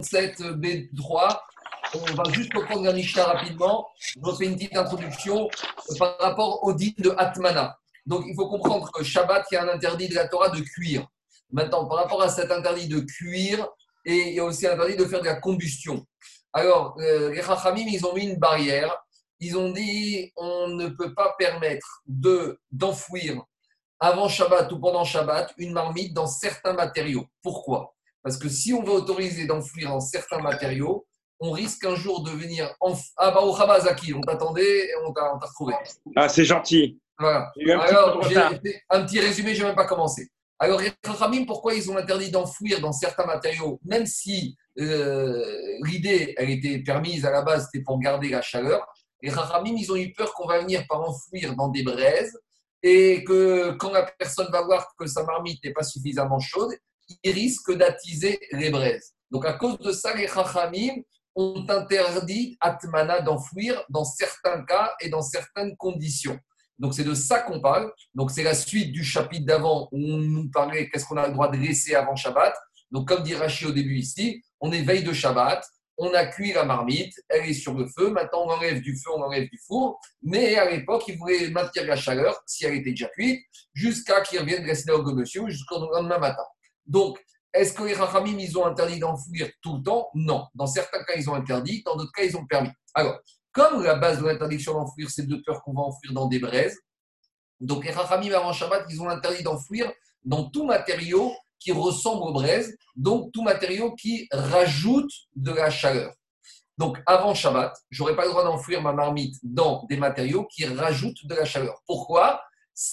27b3. On va juste reprendre la Mishnah rapidement. Je fais une petite introduction par rapport au dit de Atmana. Donc, il faut comprendre que Shabbat, il y a un interdit de la Torah de cuire. Maintenant, par rapport à cet interdit de cuire, et il y a aussi un interdit de faire de la combustion. Alors, euh, les Chachamim, ils ont mis une barrière. Ils ont dit on ne peut pas permettre de, d'enfouir avant Shabbat ou pendant Shabbat une marmite dans certains matériaux. Pourquoi? Parce que si on veut autoriser d'enfouir dans certains matériaux, on risque un jour de venir en... Ah bah au Hamazaki, on t'attendait et on t'a retrouvé. Ah c'est gentil. Voilà. Un Alors, un petit résumé, je n'ai même pas commencé. Alors, les pourquoi ils ont interdit d'enfouir dans certains matériaux, même si euh, l'idée, elle était permise à la base, c'était pour garder la chaleur. Les Chachamim, ils ont eu peur qu'on va venir par enfouir dans des braises et que quand la personne va voir que sa marmite n'est pas suffisamment chaude, il risque d'attiser les braises. Donc, à cause de ça, les Chachamim ont interdit Atmana d'enfouir dans certains cas et dans certaines conditions. Donc, c'est de ça qu'on parle. Donc, c'est la suite du chapitre d'avant où on nous parlait qu'est-ce qu'on a le droit de laisser avant Shabbat. Donc, comme dit Rachi au début ici, on est veille de Shabbat, on a cuit la marmite, elle est sur le feu. Maintenant, on enlève du feu, on enlève du four. Mais à l'époque, il voulait maintenir la chaleur, si elle était déjà cuite, jusqu'à qu'il revienne de la synagogue jusqu'au lendemain matin. Donc, est-ce que les Rachamim, ils ont interdit d'enfouir tout le temps? Non. Dans certains cas, ils ont interdit, dans d'autres cas, ils ont permis. Alors, comme la base de l'interdiction d'enfouir, c'est de peur qu'on va enfouir dans des braises, donc les Rachamim avant Shabbat, ils ont interdit d'enfouir dans tout matériau qui ressemble aux braises, donc tout matériau qui rajoute de la chaleur. Donc avant Shabbat, j'aurais pas le droit d'enfouir ma marmite dans des matériaux qui rajoutent de la chaleur. Pourquoi?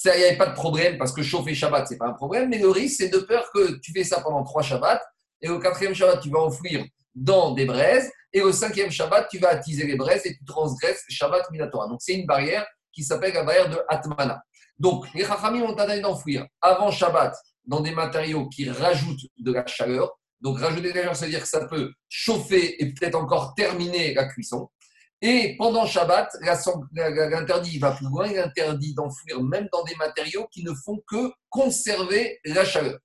Il n'y avait pas de problème parce que chauffer Shabbat, c'est pas un problème, mais le risque, c'est de peur que tu fais ça pendant trois Shabbats et au quatrième Shabbat, tu vas enfouir dans des braises et au cinquième Shabbat, tu vas attiser les braises et tu transgresses Shabbat Minatora. Donc c'est une barrière qui s'appelle la barrière de Atmana. Donc les Chachamim ont interdit d'enfouir avant Shabbat dans des matériaux qui rajoutent de la chaleur. Donc, rajouter de la chaleur, c'est-à-dire que ça peut chauffer et peut-être encore terminer la cuisson. Et pendant Shabbat, l'interdit va plus loin, il interdit d'enfouir même dans des matériaux qui ne font que conserver la chaleur.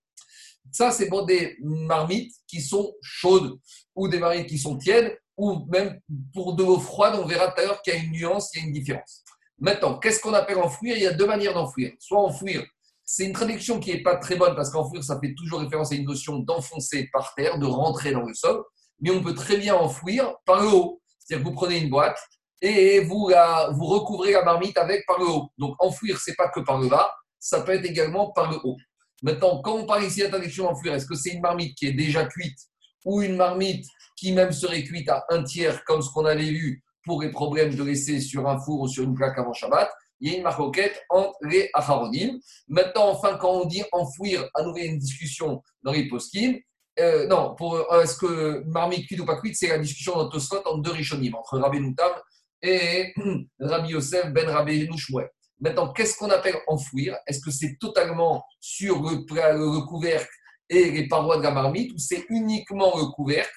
Ça, c'est pour des marmites qui sont chaudes ou des marmites qui sont tièdes ou même pour de l'eau froide. On verra tout à l'heure qu'il y a une nuance, il y a une différence. Maintenant, qu'est-ce qu'on appelle enfouir? Il y a deux manières d'enfouir. Soit enfouir c'est une traduction qui n'est pas très bonne parce qu'enfouir, ça fait toujours référence à une notion d'enfoncer par terre, de rentrer dans le sol. Mais on peut très bien enfouir par le haut. C'est-à-dire que vous prenez une boîte et vous, vous recouvrez la marmite avec par le haut. Donc enfouir, c'est pas que par le bas, ça peut être également par le haut. Maintenant, quand on parle ici d'interdiction d'enfouir, est-ce que c'est une marmite qui est déjà cuite ou une marmite qui même serait cuite à un tiers, comme ce qu'on avait vu pour les problèmes de laisser sur un four ou sur une plaque avant Shabbat? Il y a une marquette entre les acharonim. Maintenant, enfin, quand on dit enfouir, à nouveau, une discussion dans les poskim. Euh, non, pour euh, est-ce que marmite cuite ou pas cuite, c'est la discussion dans Tosfot entre deux rishonim, entre Rabbi Noutam et Rabbi Yosef ben Rabbi Nouchmouet. Maintenant, qu'est-ce qu'on appelle enfouir? Est-ce que c'est totalement sur le, le, couvercle et les parois de la marmite ou c'est uniquement le couvercle?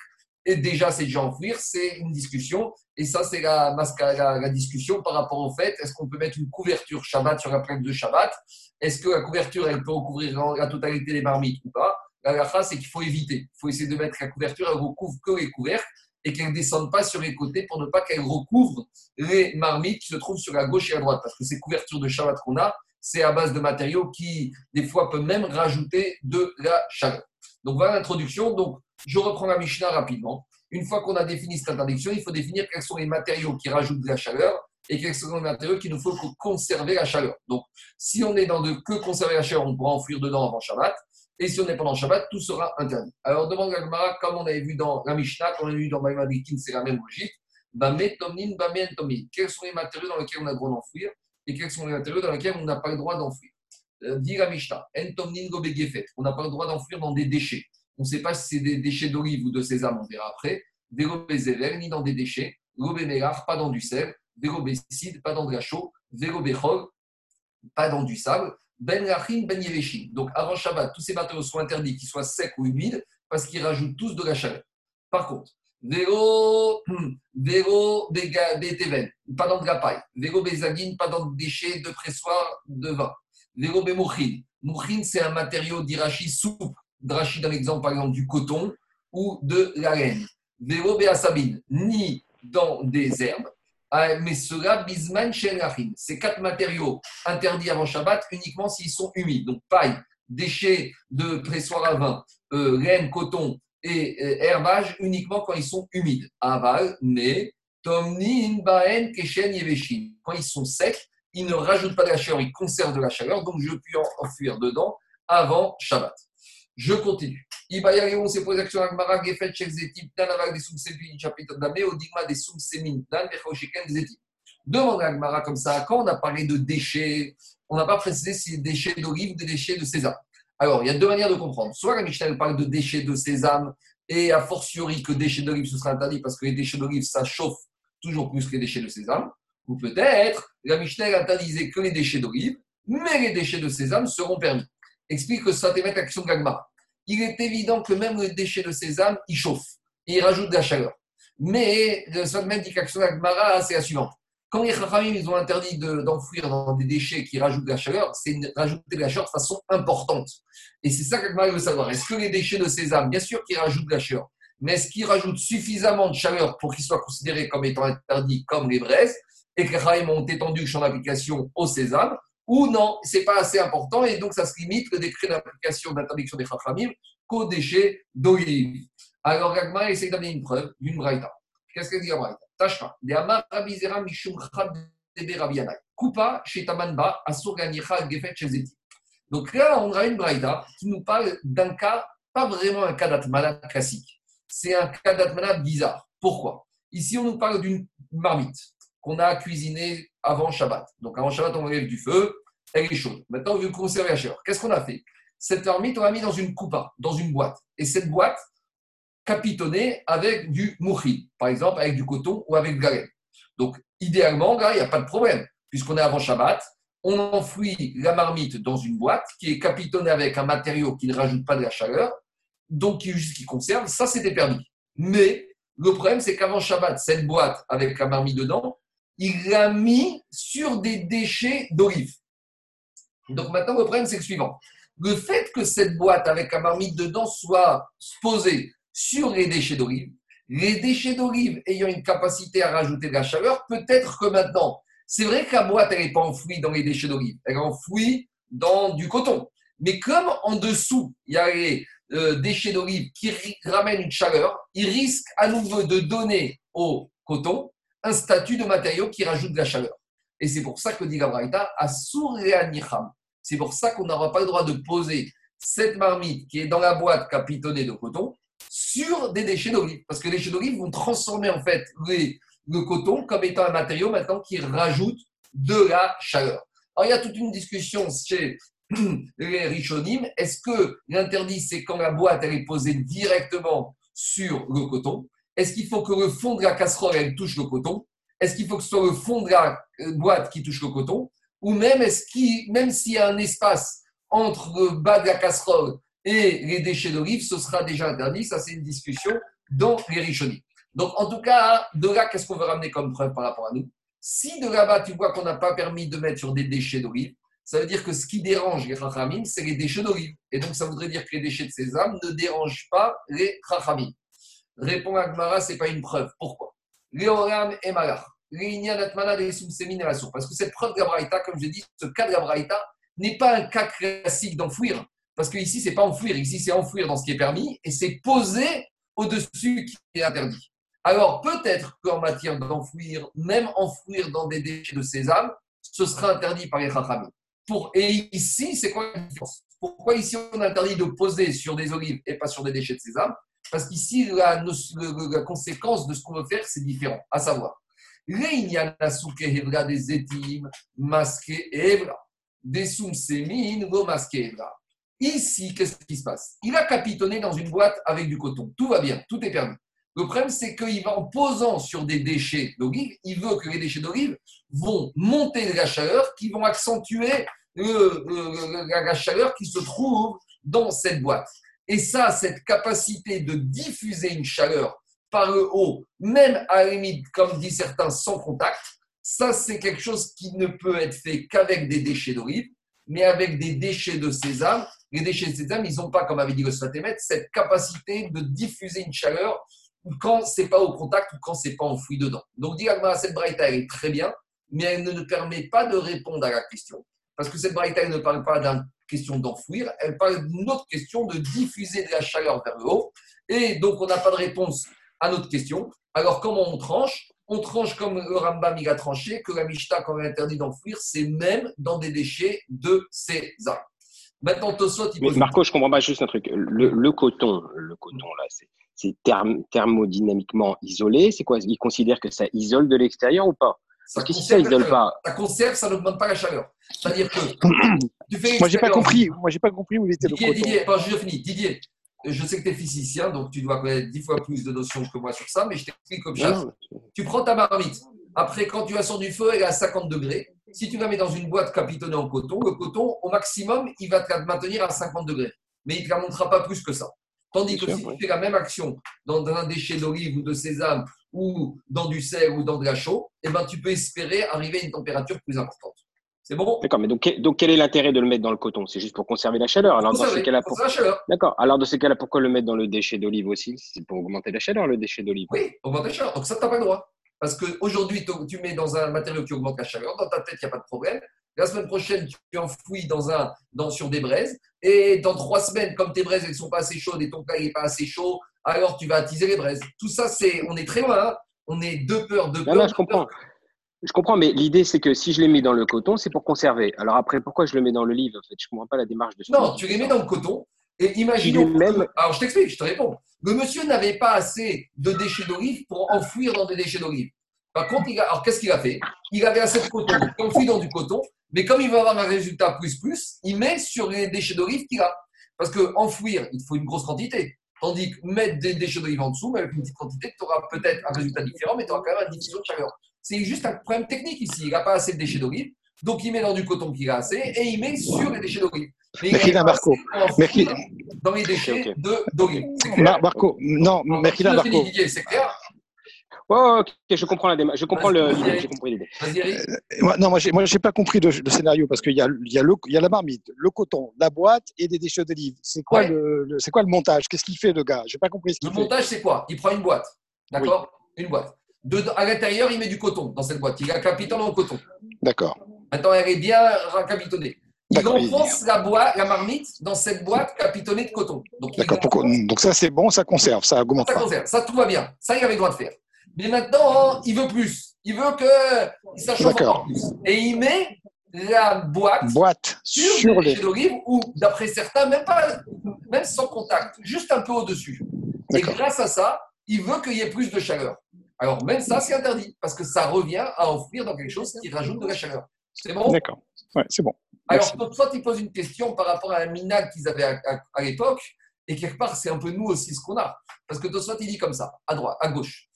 Et déjà c'est déjà enfouir C'est une discussion. Et ça, c'est la, la, discussion par rapport au fait est-ce qu'on peut mettre une couverture Shabbat sur la plaque de Shabbat? Est-ce que la couverture, elle peut recouvrir la totalité des marmites ou pas? La phrase, c'est qu'il faut éviter. Il faut essayer de mettre la couverture, elle recouvre que les couvercles et qu'elle ne descende pas sur les côtés pour ne pas qu'elle recouvre les marmites qui se trouvent sur la gauche et la droite. Parce que ces couvertures de Shabbat qu'on a, c'est à base de matériaux qui, des fois, peuvent même rajouter de la chaleur. Donc voilà l'introduction. Donc, je reprends la Mishnah rapidement. Une fois qu'on a défini cette interdiction, il faut définir quels sont les matériaux qui rajoutent de la chaleur et quels sont les matériaux qu'il nous faut pour conserver la chaleur. Donc, si on est dans de que conserver la chaleur, on pourra enfouir dedans avant Shabbat. Et si on est pendant Shabbat, tout sera interdit. Alors, demande Gagmara, comme on avait vu dans la Mishnah, comme on a vu dans Maïmadikin, c'est la même logique. Quels sont les matériaux dans lesquels on a le droit d'enfouir et quels sont les matériaux dans lesquels on n'a pas le droit d'enfouir euh, Dit la Mishnah, on n'a pas le droit d'enfouir dans des déchets. On ne sait pas si c'est des déchets d'olive ou de sésame, on verra après. Des ni dans des déchets. Mélar, pas dans du sel. Des cid, pas dans de la chaux. Des pas dans du sable. Ben rachin, ben yeveshin. Donc avant Shabbat, tous ces matériaux sont interdits, qu'ils soient secs ou humides, parce qu'ils rajoutent tous de la chaleur. Par contre, Véro, véro, béteven, pas dans de la paille. Véro, bézagine, pas dans de déchets de pressoir de vin. Véro, bémouchin. Mouchin, c'est un matériau d'irachi souple Drachi dans l'exemple, par exemple, du coton ou de la laine. Vélo Sabine, ni dans des herbes, mais cela bisman shenrachim. Ces quatre matériaux interdits avant Shabbat uniquement s'ils sont humides. Donc paille, déchets de pressoir à vin, euh, coton et euh, herbage uniquement quand ils sont humides. Aval, mais tomnin baen keshen yeveshin. Quand ils sont secs, ils ne rajoutent pas de la chaleur, ils conservent de la chaleur, donc je peux en enfuir dedans avant Shabbat. Je continue. L'action Agmara, des des à Agmara comme ça, quand on a parlé de déchets, on n'a pas précisé si déchets d'olive ou des déchets de sésame. Alors, il y a deux manières de comprendre. Soit la Mishnah parle de déchets de sésame, et a fortiori que déchets d'olive, ce sera interdit parce que les déchets d'olive, ça chauffe toujours plus que les déchets de sésame. Ou peut-être, la Mishnah interdisait que les déchets d'olive, mais les déchets de sésame seront permis. Explique que ça t'émet l'action Gagmara. Il est évident que même les déchets de sésame, ils chauffent et ils rajoutent de la chaleur. Mais la même l'action Gagmara, c'est la suivante. Quand les Chachamim, ils ont interdit d'enfouir dans des déchets qui rajoutent de la chaleur, c'est rajouter de la chaleur de façon importante. Et c'est ça qu'Agmara veut savoir. Est-ce que les déchets de sésame, bien sûr qu'ils rajoutent de la chaleur, mais est-ce qu'ils rajoutent suffisamment de chaleur pour qu'ils soient considérés comme étant interdits comme les braises et que les ont étendu le champ d'application au sésame ou non, c'est pas assez important et donc ça se limite le décret d'application d'interdiction des chachamim qu'aux déchets d'olive. Alors Gagma essaie d'amener une preuve d'une braïta. Qu'est-ce qu'elle dit la braïta? Tashma, de Amar Rabizera Mishum Rabianai. Coupa chez Asur Gefet. Donc là, on a une braïta qui nous parle d'un cas, pas vraiment un cas d'atmana classique. C'est un cas d'atmana bizarre. Pourquoi? Ici, on nous parle d'une marmite qu'on a cuisinée avant Shabbat. Donc avant Shabbat, on enlève du feu, elle est chaude. Maintenant, on veut conserver la chaleur. Qu'est-ce qu'on a fait? Cette marmite, on l'a mis dans une coupa, dans une boîte. Et cette boîte, capitonnée avec du mouchid, par exemple, avec du coton ou avec de la Donc, idéalement, là, il n'y a pas de problème. Puisqu'on est avant Shabbat, on enfouit la marmite dans une boîte qui est capitonnée avec un matériau qui ne rajoute pas de la chaleur, donc qui, juste qui conserve. Ça, c'était permis. Mais le problème, c'est qu'avant Shabbat, cette boîte avec la marmite dedans, il l'a mis sur des déchets d'olive. Donc maintenant, le problème, c'est le suivant. Le fait que cette boîte avec la marmite dedans soit posée sur les déchets d'olive, les déchets d'olive ayant une capacité à rajouter de la chaleur, peut-être que maintenant, c'est vrai que la boîte, elle n'est pas enfouie dans les déchets d'olive, elle est enfouie dans du coton. Mais comme en dessous, il y a les euh, déchets d'olive qui ramènent une chaleur, il risque à nouveau de donner au coton un statut de matériau qui rajoute de la chaleur. Et c'est pour ça que dit Gabraïta, à C'est pour ça qu'on n'aura pas le droit de poser cette marmite qui est dans la boîte capitonnée de coton sur des déchets d'olive. Parce que les déchets d'olive vont transformer en fait le coton comme étant un matériau maintenant qui rajoute de la chaleur. Alors il y a toute une discussion chez les Rishonim. Est-ce que l'interdit, c'est quand la boîte elle est posée directement sur le coton? Est-ce qu'il faut que le fond de la casserole, elle touche le coton? Est-ce qu'il faut que ce soit le fond de la euh, boîte qui touche le coton? Ou même, est-ce même s'il y a un espace entre le bas de la casserole et les déchets d'olive, ce sera déjà interdit. Ça, c'est une discussion dans les richonis. Donc, en tout cas, de là, qu'est-ce qu'on veut ramener comme preuve par rapport à nous? Si de là-bas, tu vois qu'on n'a pas permis de mettre sur des déchets d'olive, ça veut dire que ce qui dérange les chachamim, c'est les déchets d'olive. Et donc, ça voudrait dire que les déchets de sésame ne dérangent pas les chachamim. Répond Agmara, ce n'est pas une preuve. Pourquoi? Léoram et Malach. Parce que cette preuve d'Abraïta, comme je dis, ce cas d'Abraïta n'est pas un cas classique d'enfouir. Parce que ici, ce n'est pas enfouir. Ici, c'est enfouir dans ce qui est permis et c'est poser au-dessus qui est interdit. Alors, peut-être qu'en matière d'enfouir, même enfouir dans des déchets de sésame, ce sera interdit par les Chachamim. Pour, et ici, c'est quoi la différence? Pourquoi ici on interdit de poser sur des olives et pas sur des déchets de sésame? Parce qu'ici, la, la, conséquence de ce qu'on veut faire, c'est différent. À savoir, des des Ici, qu'est-ce qui se passe? Il a capitonné dans une boîte avec du coton. Tout va bien, tout est permis. Le problème, c'est qu'il va en posant sur des déchets d'olive, il veut que les déchets d'olive vont monter de la chaleur, qui vont accentuer la chaleur qui se trouve dans cette boîte. Et ça, cette capacité de diffuser une chaleur par le haut, même à la limite, comme dit certains, sans contact, ça, c'est quelque chose qui ne peut être fait qu'avec des déchets d'olive, mais avec des déchets de sésame, les déchets de sésame, ils n'ont pas, comme avait dit le Sfatémet, cette capacité de diffuser une chaleur quand c'est pas au contact ou quand c'est pas enfoui dedans. Donc, dit cette braïta, elle est très bien, mais elle ne permet pas de répondre à la question. Parce que cette braïta, elle ne parle pas d'une question d'enfouir, elle parle d'une autre question de diffuser de la chaleur vers le haut. Et donc, on n'a pas de réponse à notre question. Alors, comment on tranche? On tranche comme le Rambam il a tranché, que la Mishnah, quand elle interdit d'enfouir, c'est même dans des déchets de sésame. Maintenant, Tosot, il pose... Marco, je comprends pas juste un truc. Le, coton, le coton là, c'est thermodynamiquement isolé. C'est quoi? Il considère que ça isole de l'extérieur ou pas? Parce que si ça isole pas, ça conserve, ça n'augmente pas la chaleur. C'est-à-dire que tu fais moi, j'ai pas compris. Moi, j'ai pas compris où il était Didier, le coton. Didier, je finis. Didier, je sais que tu es physicien, donc tu dois connaître dix fois plus de notions que moi sur ça, mais je t'explique comme ça. Tu prends ta marmite. Après, quand tu as sur du feu, elle est à 50 degrés. Si tu la mets dans une boîte capitonnée en coton, le coton, au maximum, il va te maintenir à 50 degrés. Mais il ne te la montrera pas plus que ça. Tandis que si tu fais la même action dans un déchet d'olive ou de sésame ou dans du sel ou dans de la chaux, eh ben, tu peux espérer arriver à une température plus importante. C'est bon? D'accord, mais donc, donc quel est l'intérêt de le mettre dans le coton? C'est juste pour conserver la chaleur. Alors, dans ce cas-là, pour... D'accord. Alors, dans ce cas-là, pourquoi le mettre dans le déchet d'olive aussi? C'est pour augmenter la chaleur, le déchet d'olive. Oui, augmenter la chaleur. Donc, ça, tu n'as pas le droit. Parce qu'aujourd'hui, tu mets dans un matériau qui augmente la chaleur, dans ta tête, il n'y a pas de problème. La semaine prochaine, tu enfouis dans un, dans, sur des braises. Et dans trois semaines, comme tes braises ne sont pas assez chaudes et ton plat n'est pas assez chaud, alors tu vas attiser les braises. Tout ça, c'est, on est très loin. Hein. on est deux peurs, deux peurs. Non, je comprends. Je comprends, mais l'idée, c'est que si je les mets dans le coton, c'est pour conserver. Alors après, pourquoi je le mets dans le livre en fait? Je ne comprends pas la démarche de Non, tu les mets dans le coton. Et imaginons. Même... Alors, je t'explique, je te réponds. Le monsieur n'avait pas assez de déchets d'olive pour enfouir dans des déchets d'olive. Par contre, il a... alors qu'est-ce qu'il a fait? Il avait assez de coton, il enfouit dans du coton, mais comme il va avoir un résultat plus plus, il met sur les déchets d'olive qu'il a. Parce qu'enfouir, il faut une grosse quantité. Tandis que mettre des déchets d'olive en dessous, mais avec une petite quantité, tu auras peut-être un résultat différent, mais tu auras quand même une diffusion de chaleur. C'est juste un problème technique ici. Il n'a pas assez de déchets d'olive, donc il met dans du coton qu'il a assez et il met sur les déchets d'olive. Merci Marco. Merci. Dans les déchets d'olive. Marco, non, merci Marco. C'est clair Oh, ok, je comprends la démarche. Je comprends l'idée. Euh, non, moi, j'ai, moi, j'ai pas compris le, scénario parce qu'il y a, il y, a le, il y a la marmite, le coton, la boîte et des déchets d'olive. C'est quoi, le, c'est quoi le montage? Qu'est-ce qu'il fait, le gars? J'ai pas compris ce qu'il Le montage, c'est quoi? Il prend une boîte, d'accord? Une boîte. À l'intérieur, il met du coton dans cette boîte. Il a capitonné dans le coton. D'accord. Maintenant, elle est bien racapitonnée. Il enfonce la, boîte, la marmite dans cette boîte capitonnée de coton. Donc, D'accord. Donc ça, c'est bon, ça conserve, ça augmente. Ça conserve, ça tout va bien. Ça, il avait le droit de faire. Mais maintenant, il veut plus. Il veut que ça chauffe encore plus. Et il met la boîte, boîte sur, sur les d'olive ou, d'après certains, même, pas, même sans contact, juste un peu au-dessus. Et grâce à ça, il veut qu'il y ait plus de chaleur. Alors, même ça, c'est interdit parce que ça revient à offrir dans quelque chose qui rajoute de la chaleur. C'est bon? D'accord. Ouais, c'est bon. Alors, soit il pose une question par rapport à un minag qu'ils avaient à, l'époque, et quelque part, c'est un peu nous aussi ce qu'on a. Parce que soit il dit comme ça, à droite, à gauche.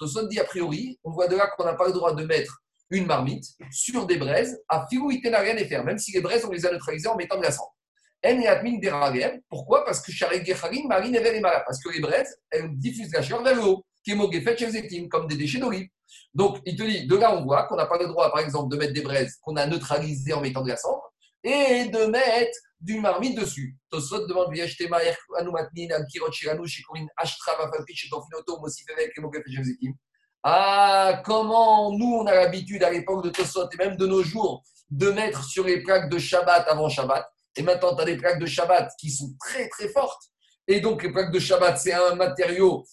Toson dit a priori, on voit de là qu'on n'a pas le droit de mettre une marmite sur des braises à filouité n'a rien à faire, même si les braises, on les a neutralisées en mettant de la cendre. Pourquoi? Parce que parce que les braises, elles diffusent la chaleur vers le haut, comme des déchets d'olive. Donc, il te dit, de là, on voit qu'on n'a pas le droit, par exemple, de mettre des braises qu'on a neutralisées en mettant de la cendre et de mettre du marmite dessus. Tosot demande Ah, comment nous, on a l'habitude à l'époque de Tosot et même de nos jours de mettre sur les plaques de Shabbat avant Shabbat. Et maintenant, tu as des plaques de Shabbat qui sont très très fortes. Et donc, les plaques de Shabbat, c'est un matériau.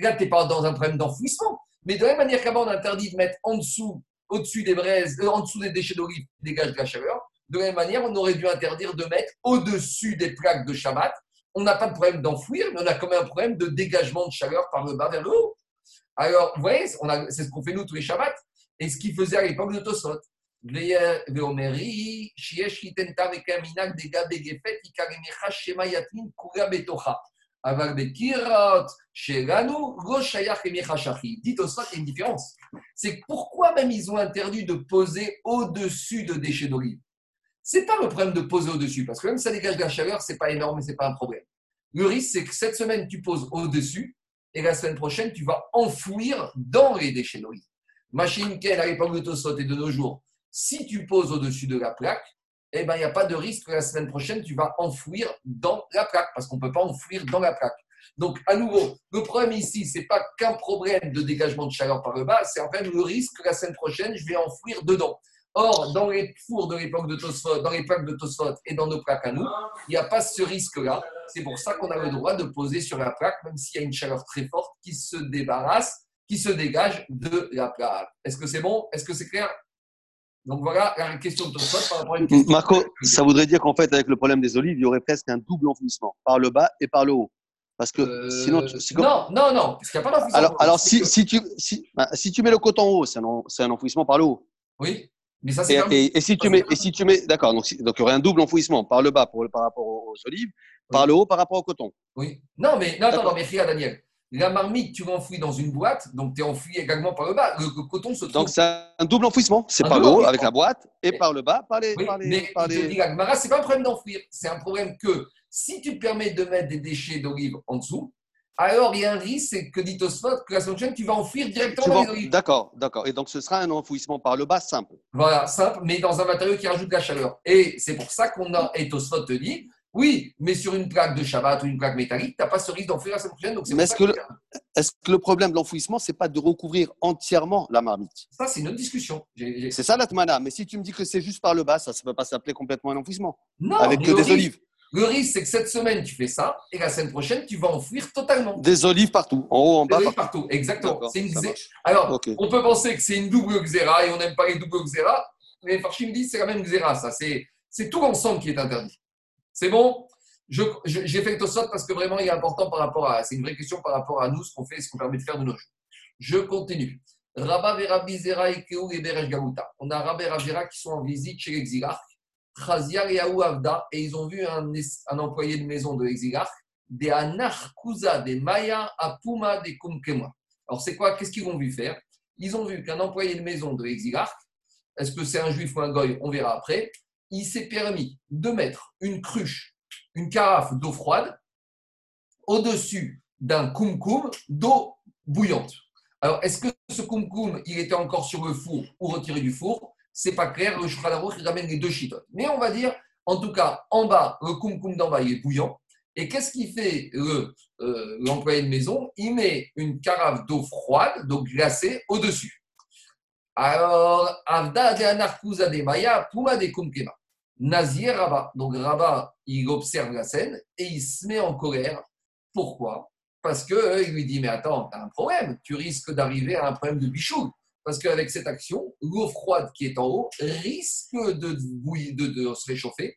Là, tu n'es pas dans un problème d'enfouissement. Mais de la même manière qu'avant, on interdit de mettre en dessous, au-dessus des braises, euh, en dessous des déchets d'olive qui dégagent de la chaleur. De la même manière, on aurait dû interdire de mettre au-dessus des plaques de Shabbat. On n'a pas de problème d'enfouir, mais on a quand même un problème de dégagement de chaleur par le bas vers le haut. Alors, vous voyez, c'est ce qu'on fait nous tous les Shabbats. Et ce qu'il faisait à l'époque de Tosot. Dites au il y a une différence. C'est pourquoi même ils ont interdit de poser au-dessus de déchets d'olive c'est pas le problème de poser au-dessus, parce que même si ça dégage de la chaleur, c'est pas énorme et c'est pas un problème. Le risque, c'est que cette semaine, tu poses au-dessus et la semaine prochaine, tu vas enfouir dans les déchets d'olive. Machine Ken, à l'époque de Tosot et de nos jours, si tu poses au-dessus de la plaque, eh ben, il n'y a pas de risque que la semaine prochaine, tu vas enfouir dans la plaque, parce qu'on ne peut pas enfouir dans la plaque. Donc, à nouveau, le problème ici, ce n'est pas qu'un problème de dégagement de chaleur par le bas, c'est en fait le risque que la semaine prochaine, je vais enfouir dedans. Or, dans les fours de l'époque de Tosfot, dans les plaques de Tosfot et dans nos plaques à nous, il n'y a pas ce risque-là. C'est pour ça qu'on a le droit de poser sur la plaque, même s'il y a une chaleur très forte qui se débarrasse, qui se dégage de la plaque. Est-ce que c'est bon? Est-ce que c'est clair? Donc voilà la question de Tosfot par rapport à une question. Marco, ça voudrait dire qu'en fait, avec le problème des olives, il y aurait presque un double enfouissement, par le bas et par le haut. Parce que euh, sinon, non, non, non, parce qu'il n'y a pas d'enfouissement. Alors, alors si, si, tu, si, bah, si tu mets le coton haut, c'est un, un enfouissement par le haut. Oui. Mais ça, et, et, si tu mets, et si tu mets, d'accord, donc, donc il y aurait un double enfouissement par le bas pour, par rapport aux olives, par le haut par rapport au coton. Oui. Non, mais non, attends, non, mais regarde, Daniel. La marmite, tu l'enfouis dans une boîte, donc tu es enfoui également par le bas. Le, coton se trouve. Donc c'est un double enfouissement. C'est par le haut avec la boîte et par le bas par les. Oui, par les, mais par les... c'est pas un problème d'enfouir. C'est un problème que si tu permets de mettre des déchets d'olive en dessous, alors il y a un risque, c'est que dit que la semaine prochaine, tu vas enfouir directement dans les olives. D'accord, d'accord. Et donc ce sera un enfouissement par le bas simple. Voilà, simple, mais dans un matériau qui rajoute de la chaleur. Et c'est pour ça qu'on a, et Tosfot te dit, oui, mais sur une plaque de Shabbat ou une plaque métallique, tu n'as pas ce risque d'enfouir la semaine prochaine. Donc mais est-ce que, que, le problème de l'enfouissement, ce n'est pas de recouvrir entièrement la marmite? Ça, c'est une autre discussion. C'est ça l'atmana. Mais si tu me dis que c'est juste par le bas, ça ne peut pas s'appeler complètement un enfouissement. Non, avec que des olives. Le risque, c'est que cette semaine, tu fais ça, et la semaine prochaine, tu vas enfouir totalement. Des olives partout, en haut, en bas. Des olives partout, exactement. Une Alors, on peut penser que c'est une double xéra, et on n'aime pas les doubles xéra, mais Farchim dit c'est la même xéra, ça. C'est tout l'ensemble qui est interdit. C'est bon? J'ai fait le parce que vraiment, il est important par rapport à. C'est une vraie question par rapport à nous, ce qu'on fait, ce qu'on permet de faire de nos jours. Je continue. Rabba Vera Bizera et et Gamuta. On a Rabba et qui sont en visite chez l'exilarque et Avda, et ils ont vu un, un employé de maison de l'exilarque, des Anarkuza, des Maya, Apuma, des Kumkema. Alors, c'est quoi? Qu'est-ce qu'ils ont vu faire? Ils ont vu qu'un employé de maison de l'exilarque, est-ce que c'est un juif ou un goy? On verra après. Il s'est permis de mettre une cruche, une carafe d'eau froide, au-dessus d'un kumkum d'eau bouillante. Alors, est-ce que ce kumkum, il était encore sur le four ou retiré du four? C'est pas clair. Le Shulchan il ramène les deux chitotes. Mais on va dire, en tout cas, en bas, le kumkum d'en bas, il est bouillant. Et qu'est-ce qu'il fait euh, l'employé de maison? Il met une carafe d'eau froide, d'eau glacée, au-dessus. Alors, Avda de Anarkuza de Maya, Puma de Kumkema. Nazir Rabat. Donc, Rabat, il observe la scène et il se met en colère. Pourquoi? Parce qu'il euh, lui dit Mais attends, tu as un problème. Tu risques d'arriver à un problème de bichou. Parce qu'avec cette action, l'eau froide qui est en haut risque de, de, se réchauffer.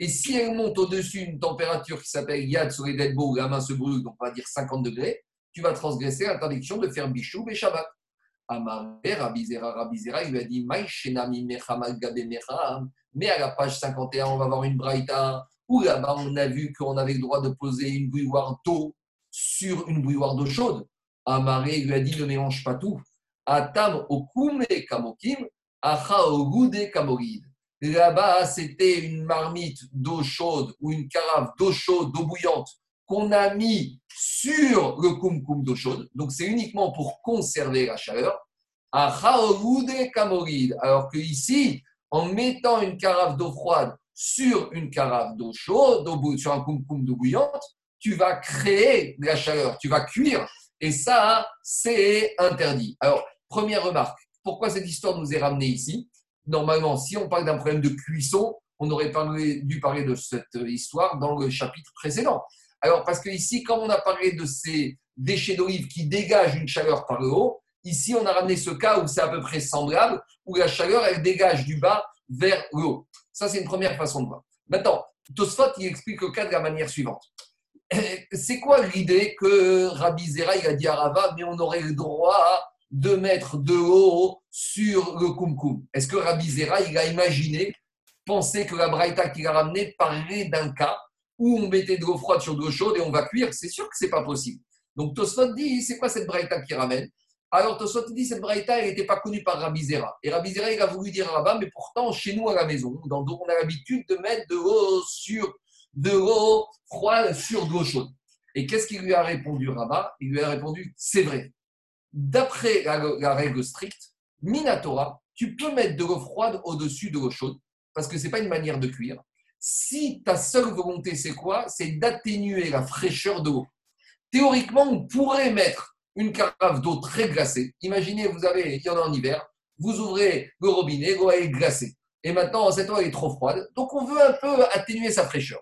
Et si elle monte au-dessus d'une température qui s'appelle Yad sur les où la main se brûle, donc on va dire 50 degrés, tu vas transgresser l'interdiction de faire bichou et Shabbat. Amaré, Rabizera, Rabizera, il lui a dit Mais à la page 51, on va voir une braïta où là-bas on a vu qu'on avait le droit de poser une bouilloire d'eau sur une bouilloire d'eau chaude. Amaré lui a dit ne mélange pas tout. Atam okume kamokim, acha ogude kamorid. Là-bas, c'était une marmite d'eau chaude ou une carafe d'eau chaude, d'eau bouillante, qu'on a mis sur le kumkum d'eau chaude. Donc, c'est uniquement pour conserver la chaleur. Acha ogude kamorid. Alors que ici, en mettant une carafe d'eau froide sur une carafe d'eau chaude, sur un kumkum d'eau bouillante, tu vas créer de la chaleur, tu vas cuire. Et ça, c'est interdit. Alors, Première remarque, pourquoi cette histoire nous est ramenée ici? Normalement, si on parle d'un problème de cuisson, on aurait dû parler de cette histoire dans le chapitre précédent. Alors, parce que ici, comme on a parlé de ces déchets d'olive qui dégagent une chaleur par le haut, ici, on a ramené ce cas où c'est à peu près semblable, où la chaleur, elle dégage du bas vers le haut. Ça, c'est une première façon de voir. Maintenant, Tosfot, il explique le cas de la manière suivante. C'est quoi l'idée que Rabbi Zera, il a dit à Rava, mais on aurait le droit de mettre de l'eau sur le kumkum? Est-ce que Rabbi Zera, il a imaginé, pensé que la braïta qu'il a ramené parlait d'un cas où on mettait de l'eau froide sur de l'eau chaude et on va cuire? C'est sûr que c'est pas possible. Donc Tosfot dit, c'est quoi cette braïta qui ramène? Alors Tosfot dit, cette braïta, elle n'était pas connue par Rabbi Zera. Et Rabbi Zera, il a voulu dire Rabba, mais pourtant, chez nous à la maison, dans, on a l'habitude de mettre de l'eau sur de l'eau froide sur de l'eau chaude. Et qu'est-ce qu'il lui a répondu Rabat Il lui a répondu, c'est vrai d'après la, règle stricte, Minatora, tu peux mettre de l'eau froide au-dessus de l'eau chaude. parce que ce n'est pas une manière de cuire. Si ta seule volonté, c'est quoi? C'est d'atténuer la fraîcheur de l'eau. Théoriquement, on pourrait mettre une carafe d'eau très glacée. Imaginez, vous avez, il y en a en hiver, vous ouvrez le robinet, l'eau est glacée. Et maintenant, cette eau est trop froide. Donc, on veut un peu atténuer sa fraîcheur.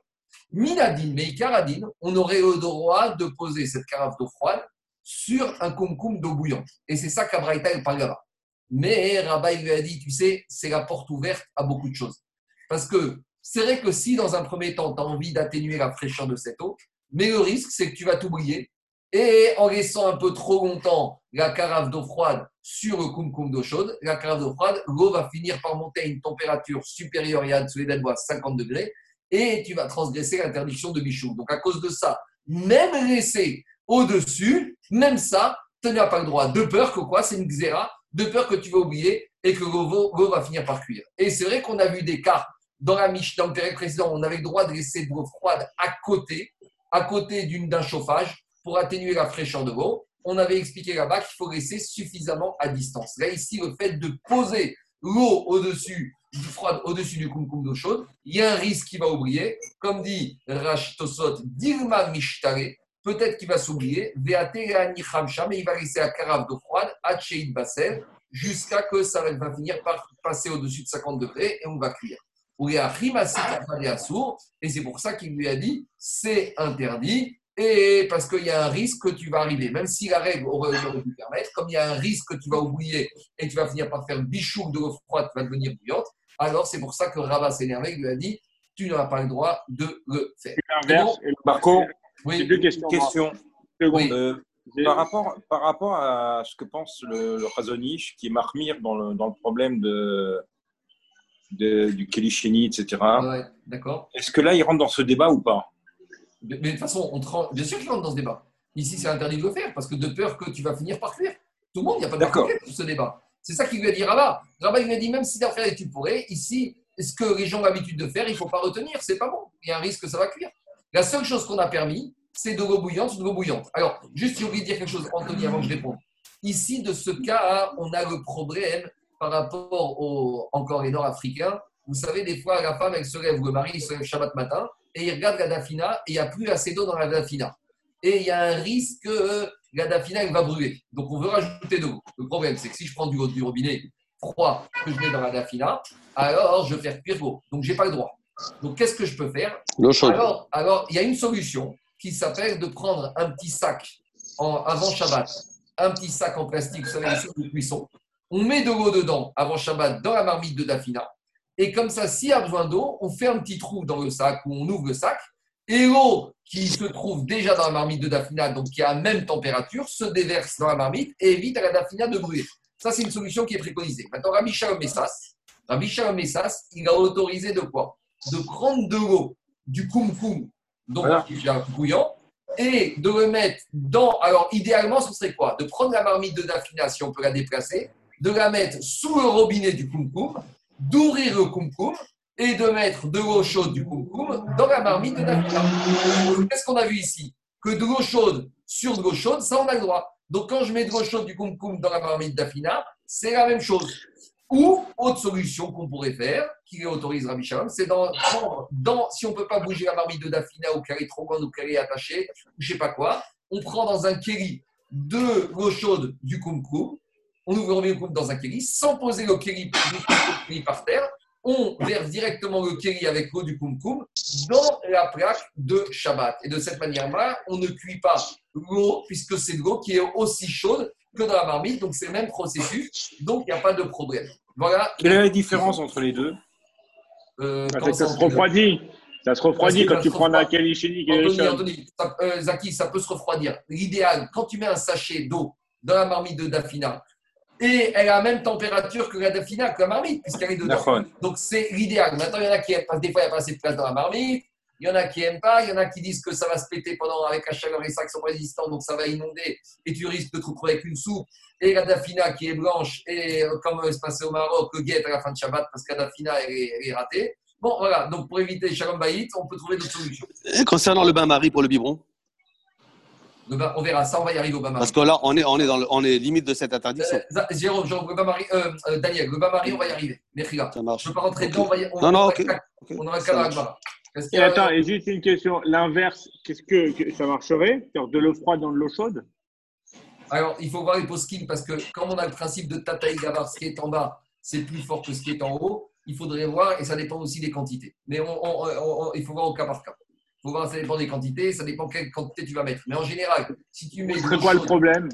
Minadine, mais Caradine, on aurait le droit de poser cette carafe d'eau froide sur un concombre d'eau bouillante. Et c'est ça qu'Abraïta parle là-bas. Mais Rabat lui a dit, tu sais, c'est la porte ouverte à beaucoup de choses. Parce que c'est vrai que si dans un premier temps, tu as envie d'atténuer la fraîcheur de cette eau, mais le risque, c'est que tu vas t'oublier. Et en laissant un peu trop longtemps la carafe d'eau froide sur le kumkum d'eau chaude, la carafe d'eau froide, l'eau va finir par monter à une température supérieure à dessous les à 50 degrés et tu vas transgresser l'interdiction de bichou. Donc à cause de ça, même laisser au-dessus, même ça, tu n'as pas le droit. De peur que quoi? C'est une xéra, de peur que tu vas oublier et que l'eau va finir par cuire. Et c'est vrai qu'on a vu des cas dans la Miche, dans le précédent, on avait le droit de laisser de l'eau froide à côté, à côté d'un chauffage pour atténuer la fraîcheur de l'eau. On avait expliqué là-bas qu'il faut laisser suffisamment à distance. Là, ici, le fait de poser l'eau au-dessus du froid, au-dessus du kumkum d'eau chaude, il y a un risque qu'il va oublier. Comme dit Rash Tosot, Dilma Mishtare, peut-être qu'il va s'oublier, mais il va laisser la carafe d'eau froide, Hacheid Basel, jusqu'à que ça va finir par passer au-dessus de 50 degrés et on va cuire. Et c'est pour ça qu'il lui a dit c'est interdit, et parce qu'il y a un risque que tu vas arriver, même si la règle aurait, pu permettre, comme il y a un risque que tu vas oublier et tu vas finir par faire bichou de l'eau froide qui va devenir bouillante, alors c'est pour ça que Rabat s'énervé, lui a dit tu n'auras pas le droit de le faire. Marco, oui. deux questions. Euh, par, rapport, par rapport à ce que pense le, le qui est marmire dans le, dans le problème de, du Kelishini, etc. Ouais, d'accord. Est-ce que là, il rentre dans ce débat ou pas? Mais, de toute façon, on bien sûr qu'il rentre dans ce débat. Ici, c'est interdit de le faire parce que de peur que tu vas finir par fuir. Tout le monde, il n'y a pas de problème sur ce débat. C'est ça qu'il lui a dit Rabat. Rabat, il lui a dit même si d'en faire tu pourrais, ici, ce que les gens ont l'habitude de faire, il ne faut pas retenir. C'est pas bon. Il y a un risque que ça va cuire. La seule chose qu'on a permis, c'est de l'eau bouillante, de l'eau bouillante. Alors, juste, j'ai oublié de dire quelque chose, Anthony, avant que je réponde. Ici, de ce cas, on a le problème par rapport aux encore les Nord-Africains vous savez, des fois, la femme, elle se lève, le mari, il se lève Shabbat matin, et il regarde la dafina, et il n'y a plus assez d'eau dans la dafina. Et il y a un risque que la dafina, elle va brûler. Donc, on veut rajouter de l'eau. Le problème, c'est que si je prends du, du robinet froid que je mets dans la dafina, alors je vais faire pire l'eau. Donc, je n'ai pas le droit. Donc, qu'est-ce que je peux faire? Alors, alors, il y a une solution qui s'appelle de prendre un petit sac en, avant Shabbat, un petit sac en plastique, vous savez, de cuisson. On met de l'eau dedans avant Shabbat dans la marmite de Dafina. Et comme ça, s'il y a besoin d'eau, on fait un petit trou dans le sac ou on ouvre le sac. Et l'eau qui se trouve déjà dans la marmite de Dafina, donc qui a la même température, se déverse dans la marmite et évite à la Dafina de brûler. Ça, c'est une solution qui est préconisée. Maintenant, Rabbi Shalom Messas, Rabbi Shalom Messas, il a autorisé de quoi? De prendre de l'eau, du kumkum, donc qui est bouillant, et de le mettre dans. Alors, idéalement, ce serait quoi? De prendre la marmite de Dafina, si on peut la déplacer, de la mettre sous le robinet du kumkum d'ouvrir le kumkum et de mettre de l'eau chaude du kumkum dans la marmite de Dafina. Qu'est-ce qu'on a vu ici? Que de l'eau chaude sur de l'eau chaude, ça on a le droit. Donc quand je mets de l'eau chaude du kumkum dans la marmite d'Afina, c'est la même chose. Ou, autre solution qu'on pourrait faire, qui autorise Rabbi c'est dans, dans, si on ne peut pas bouger la marmite de Dafina ou qu'elle est trop grande ou qu'elle est attachée, ou je ne sais pas quoi, on prend dans un kéli de l'eau chaude du kumkum, on ouvre le kumkum dans un kéli, sans poser le kéli par terre, on verse directement le kéli avec l'eau du kumkum dans la plaque de Shabbat. Et de cette manière-là, on ne cuit pas l'eau, puisque c'est de l'eau qui est aussi chaude que dans la marmite, donc c'est le même processus, donc il n'y a pas de problème. Voilà. Quelle est la différence entre les deux? Euh, ça, se refroidit. Ça se refroidit quand tu prends la kéli Anthony, Anthony, euh, Zaki, ça peut se refroidir. L'idéal, quand tu mets un sachet d'eau dans la marmite de Dafina, et elle a la même température que la Dafina, que la marmite, puisqu'elle est dedans. Donc c'est l'idéal. Maintenant, il y en a qui aiment, parce que des fois, il n'y a pas assez de place dans la marmite. Il y en a qui n'aiment pas, il y en a qui disent que ça va se péter pendant avec la chaleur, les sacs sont résistants, donc ça va inonder et tu risques de te retrouver avec une soupe. Et la dafina qui est blanche, et euh, comme se passait au Maroc, le guette à la fin de Shabbat parce que la dafina elle est, ratée. Bon, voilà, donc pour éviter Shalom Bayit, on peut trouver d'autres solutions. concernant le bain-marie pour le biberon on verra ça, on va y arriver au bain Parce que là, on est, on est, dans le, on est limite de cette interdiction. Euh, Jérôme, Jean, le euh, euh, Daniel, le bain on va y arriver. Ça marche. Je ne veux pas rentrer dedans, on va y, on, non, non, ok. On aura le cas Et attends, et juste une question. L'inverse, qu'est-ce que, ça marcherait? De l'eau froide dans de l'eau chaude? Alors, il faut voir les post parce que comme on a le principe de Tata Gavar, ce qui est en bas, c'est plus fort que ce qui est en haut, il faudrait voir, et ça dépend aussi des quantités. Mais il faut voir au cas par cas voir, ça dépend des quantités, ça dépend quelle quantité tu vas mettre. Mais en général, si tu mets. C'est quoi le problème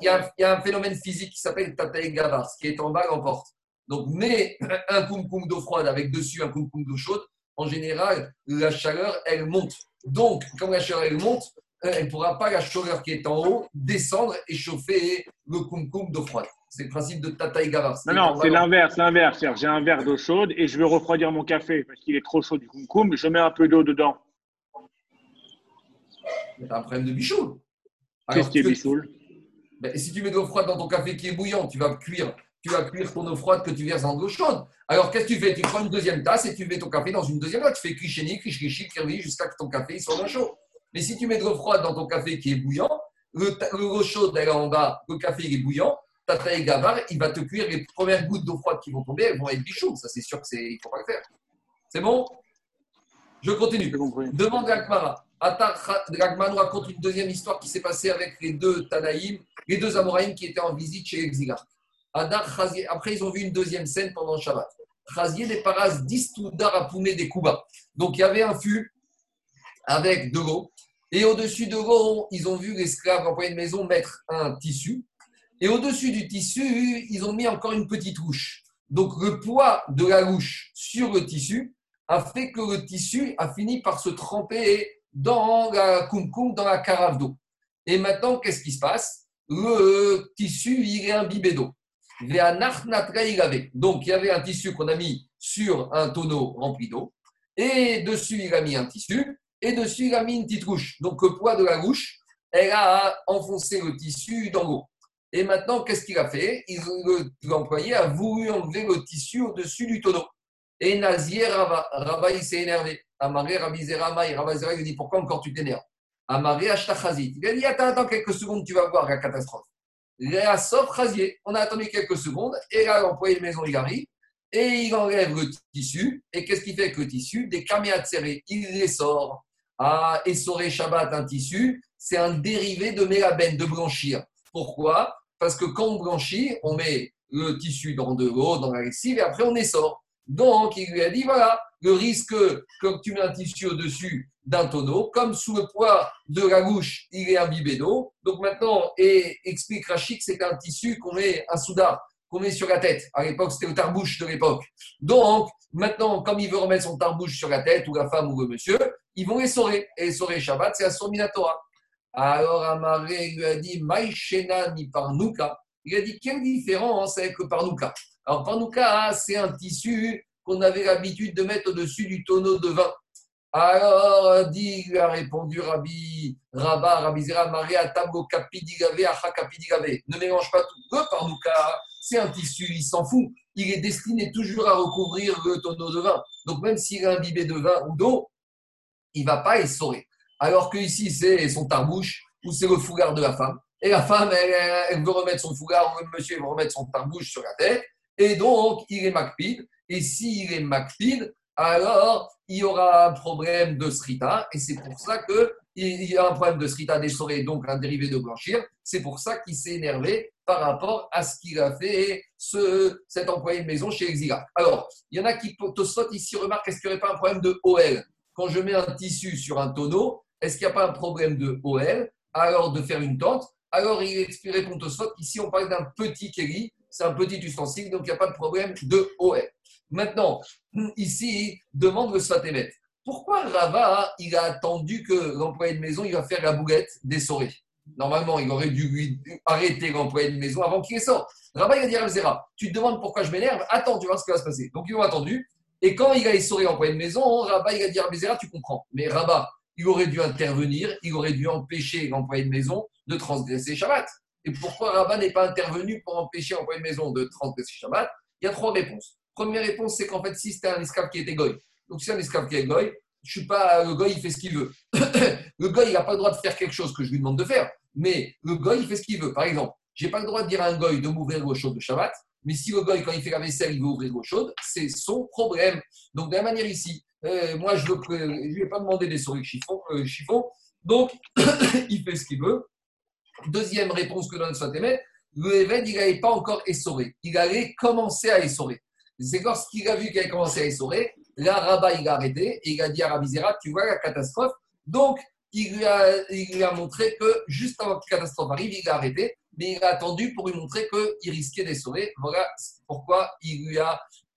Il y, a un phénomène physique qui s'appelle Tataï Gavar, ce qui est en bas l'emporte. Donc, mets un koum d'eau froide avec dessus un koum d'eau chaude. En général, la chaleur, elle monte. Donc, quand la chaleur, elle monte, euh, elle ne pourra pas, la chaleur qui est en haut, descendre et chauffer le koum d'eau froide. C'est le principe de Tata et Gavar. Non, non, c'est l'inverse, l'inverse. J'ai un verre d'eau chaude et je veux refroidir mon café parce qu'il est trop chaud du koum Je mets un peu d'eau dedans. C'est un problème de bichoule. Qu'est-ce qui est bichoule? Ben, Si tu mets de l'eau froide dans ton café qui est bouillant, tu vas cuire, tu vas cuire ton eau froide que tu verses dans de l'eau chaude. Alors qu'est-ce que tu fais? Tu prends une deuxième tasse et tu mets ton café dans une deuxième tasse. Tu fais cliché, cliché, cliché, jusqu'à ce que ton café soit moins chaud. Mais si tu mets de l'eau froide dans ton café qui est bouillant, l'eau chaude elle est en bas, le café est bouillant, Tata et Gavar, il va te cuire les premières gouttes d'eau froide qui vont tomber, elles vont être bichou. Ça, c'est sûr qu'il ne faut pas le faire. C'est bon? Je continue. Demande à Akmara. Gagman nous raconte une deuxième histoire qui s'est passée avec les deux Tanaïm, les deux Amoraïm qui étaient en visite chez Exilar. Après, ils ont vu une deuxième scène pendant le Shabbat. Chazier des paras d'Istoudar à des Kuba. Donc, il y avait un fût avec de l'eau. Et au-dessus de l'eau, ils ont vu l'esclave employé de maison mettre un tissu et au-dessus du tissu, ils ont mis encore une petite rouche. Donc le poids de la rouche sur le tissu a fait que le tissu a fini par se tremper dans la kumkum, dans la carafe d'eau. Et maintenant, qu'est-ce qui se passe? Le tissu, il est imbibé d'eau. Donc, il y avait un tissu qu'on a mis sur un tonneau rempli d'eau. Et dessus, il a mis un tissu. Et dessus, il a mis une petite rouche. Donc, le poids de la rouche, elle a enfoncé le tissu dans l'eau. Et maintenant, qu'est-ce qu'il a fait? L'employé a voulu enlever le tissu au-dessus du tonneau. Et Nazir Rava, il s'est énervé. Amaré Rabizera et Rabazera lui dit Pourquoi encore tu t'énerves? Amaré Ashtachazit. Il a dit Attends, quelques secondes, tu vas voir la catastrophe. Léa sauf Chazier. On a attendu quelques secondes. Et là, l'employé de maison, il arrive. Et il enlève le tissu. Et qu'est-ce qu'il fait avec le tissu? Des caméas serrés. Il les sort. Ah, essoré Shabbat, un tissu, c'est un dérivé de mélabène, de blanchir. Pourquoi? Parce que quand on blanchit, on met le tissu dans de l'eau, dans la lessive, et après on essore. Donc, il lui a dit, voilà, le risque, quand tu mets un tissu au-dessus d'un tonneau, comme sous le poids de la bouche, il est imbibé d'eau. Donc maintenant, et explique Rachid, c'est un tissu qu'on met, un soudard, qu'on met sur la tête. À l'époque, c'était le tarbouche de l'époque. Donc, maintenant, comme il veut remettre son tarbouche sur la tête, ou la femme ou le monsieur, ils vont essorer. Et essorer Shabbat, c'est un Minatora. Alors Amaré lui a dit Maïchena ni Parnuka. Il a dit quelle différence avec le Parnuka Alors Parnuka, c'est un tissu qu'on avait l'habitude de mettre au-dessus du tonneau de vin. Alors, dit, lui a répondu Rabbi Rabba, Rabbi Zera, Maria, Tabo, Kapidigave, Acha Kapidigave. Ne mélange pas tout. Le Parnuka, c'est un tissu, il s'en fout. Il est destiné toujours à recouvrir le tonneau de vin. Donc, même s'il est imbibé de vin ou d'eau, il ne va pas essorer. Alors que ici, c'est son tarbouche ou c'est le foulard de la femme. Et la femme, elle, veut remettre son foulard, ou le monsieur veut remettre son tarbouche sur la tête. Et donc, il est macpide. Et s'il est macpide, alors il y aura un problème de srita. Et c'est pour ça qu'il y a un problème de srita d'essorer, donc un dérivé de blanchir. C'est pour ça qu'il s'est énervé par rapport à ce qu'il a fait ce, cet employé de maison chez Exila. Alors, il y en a qui, Tosot ici, remarquent est-ce qu'il n'y aurait pas un problème de OL Quand je mets un tissu sur un tonneau, est-ce qu'il n'y a pas un problème de OL Alors de faire une tente Alors il répond Tosfot ici on parle d'un petit kéli, c'est un petit ustensile, donc il n'y a pas de problème de OL. Maintenant, ici, demande le Sfatémet. Pourquoi Rava, il a attendu que l'employé de maison, il va faire la boulette d'essorer Normalement, il aurait dû arrêter l'employé de maison avant qu'il sort. Rava, il a dit à Zera, tu te demandes pourquoi je m'énerve? Attends, tu vois ce qui va se passer. Donc, ils ont attendu. Et quand il a essoré l'employé de maison, Rabat, il a dit à Zera, tu comprends. Mais Rabat, il aurait dû intervenir, il aurait dû empêcher l'employé de maison de transgresser Shabbat. Et pourquoi Rabat n'est pas intervenu pour empêcher l'employé de maison de transgresser Shabbat? Il y a trois réponses. Première réponse, c'est qu'en fait, si c'était un esclave qui était goy, donc si un esclave qui est goy, je suis pas, le gars, il fait ce qu'il veut. le gars, il n'a pas le droit de faire quelque chose que je lui demande de faire, mais le gars, il fait ce qu'il veut. Par exemple, j'ai pas le droit de dire à un goy de m'ouvrir l'eau chaude de Shabbat, mais si le goy, quand il fait la vaisselle, il veut ouvrir l'eau chaude, c'est son problème. Donc, de la manière ici, euh, moi, je ne lui ai pas demandé des souris chiffon, euh, donc il fait ce qu'il veut. Deuxième réponse que donne Sfatemet, le Even, il n'avait pas encore essoré. Il allait commencer à essorer. C'est lorsqu'il a vu qu'il avait commencé à essorer, là, Rabat, il a arrêté et il a dit à Rabizera, tu vois la catastrophe. Donc, il il lui a montré que juste avant que la catastrophe arrive, il a arrêté, mais il a attendu pour lui montrer qu'il risquait d'essorer. Voilà pourquoi il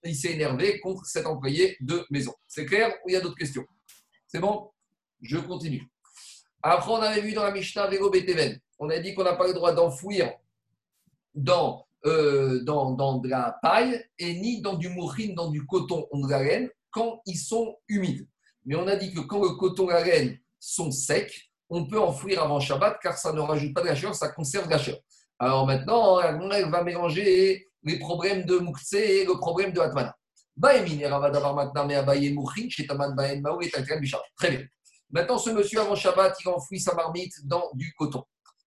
il s'est énervé contre cet employé de maison. C'est clair ou il y a d'autres questions? C'est bon? Je continue. Après, on avait vu dans la Mishnah Vélo Beteven, on a dit qu'on n'a pas le droit d'enfouir dans, euh, dans, dans, de la paille et ni dans du mourine, dans du coton ou de la laine quand ils sont humides. Mais on a dit que quand le coton et la laine sont secs, on peut enfouir avant Shabbat car ça ne rajoute pas de la chaleur, ça conserve la chaleur. Alors maintenant, elle va mélanger les problèmes de Moukse et le problème de Atmana. Très bien. Maintenant, ce monsieur avant Shabbat, il enfouit sa marmite dans du coton.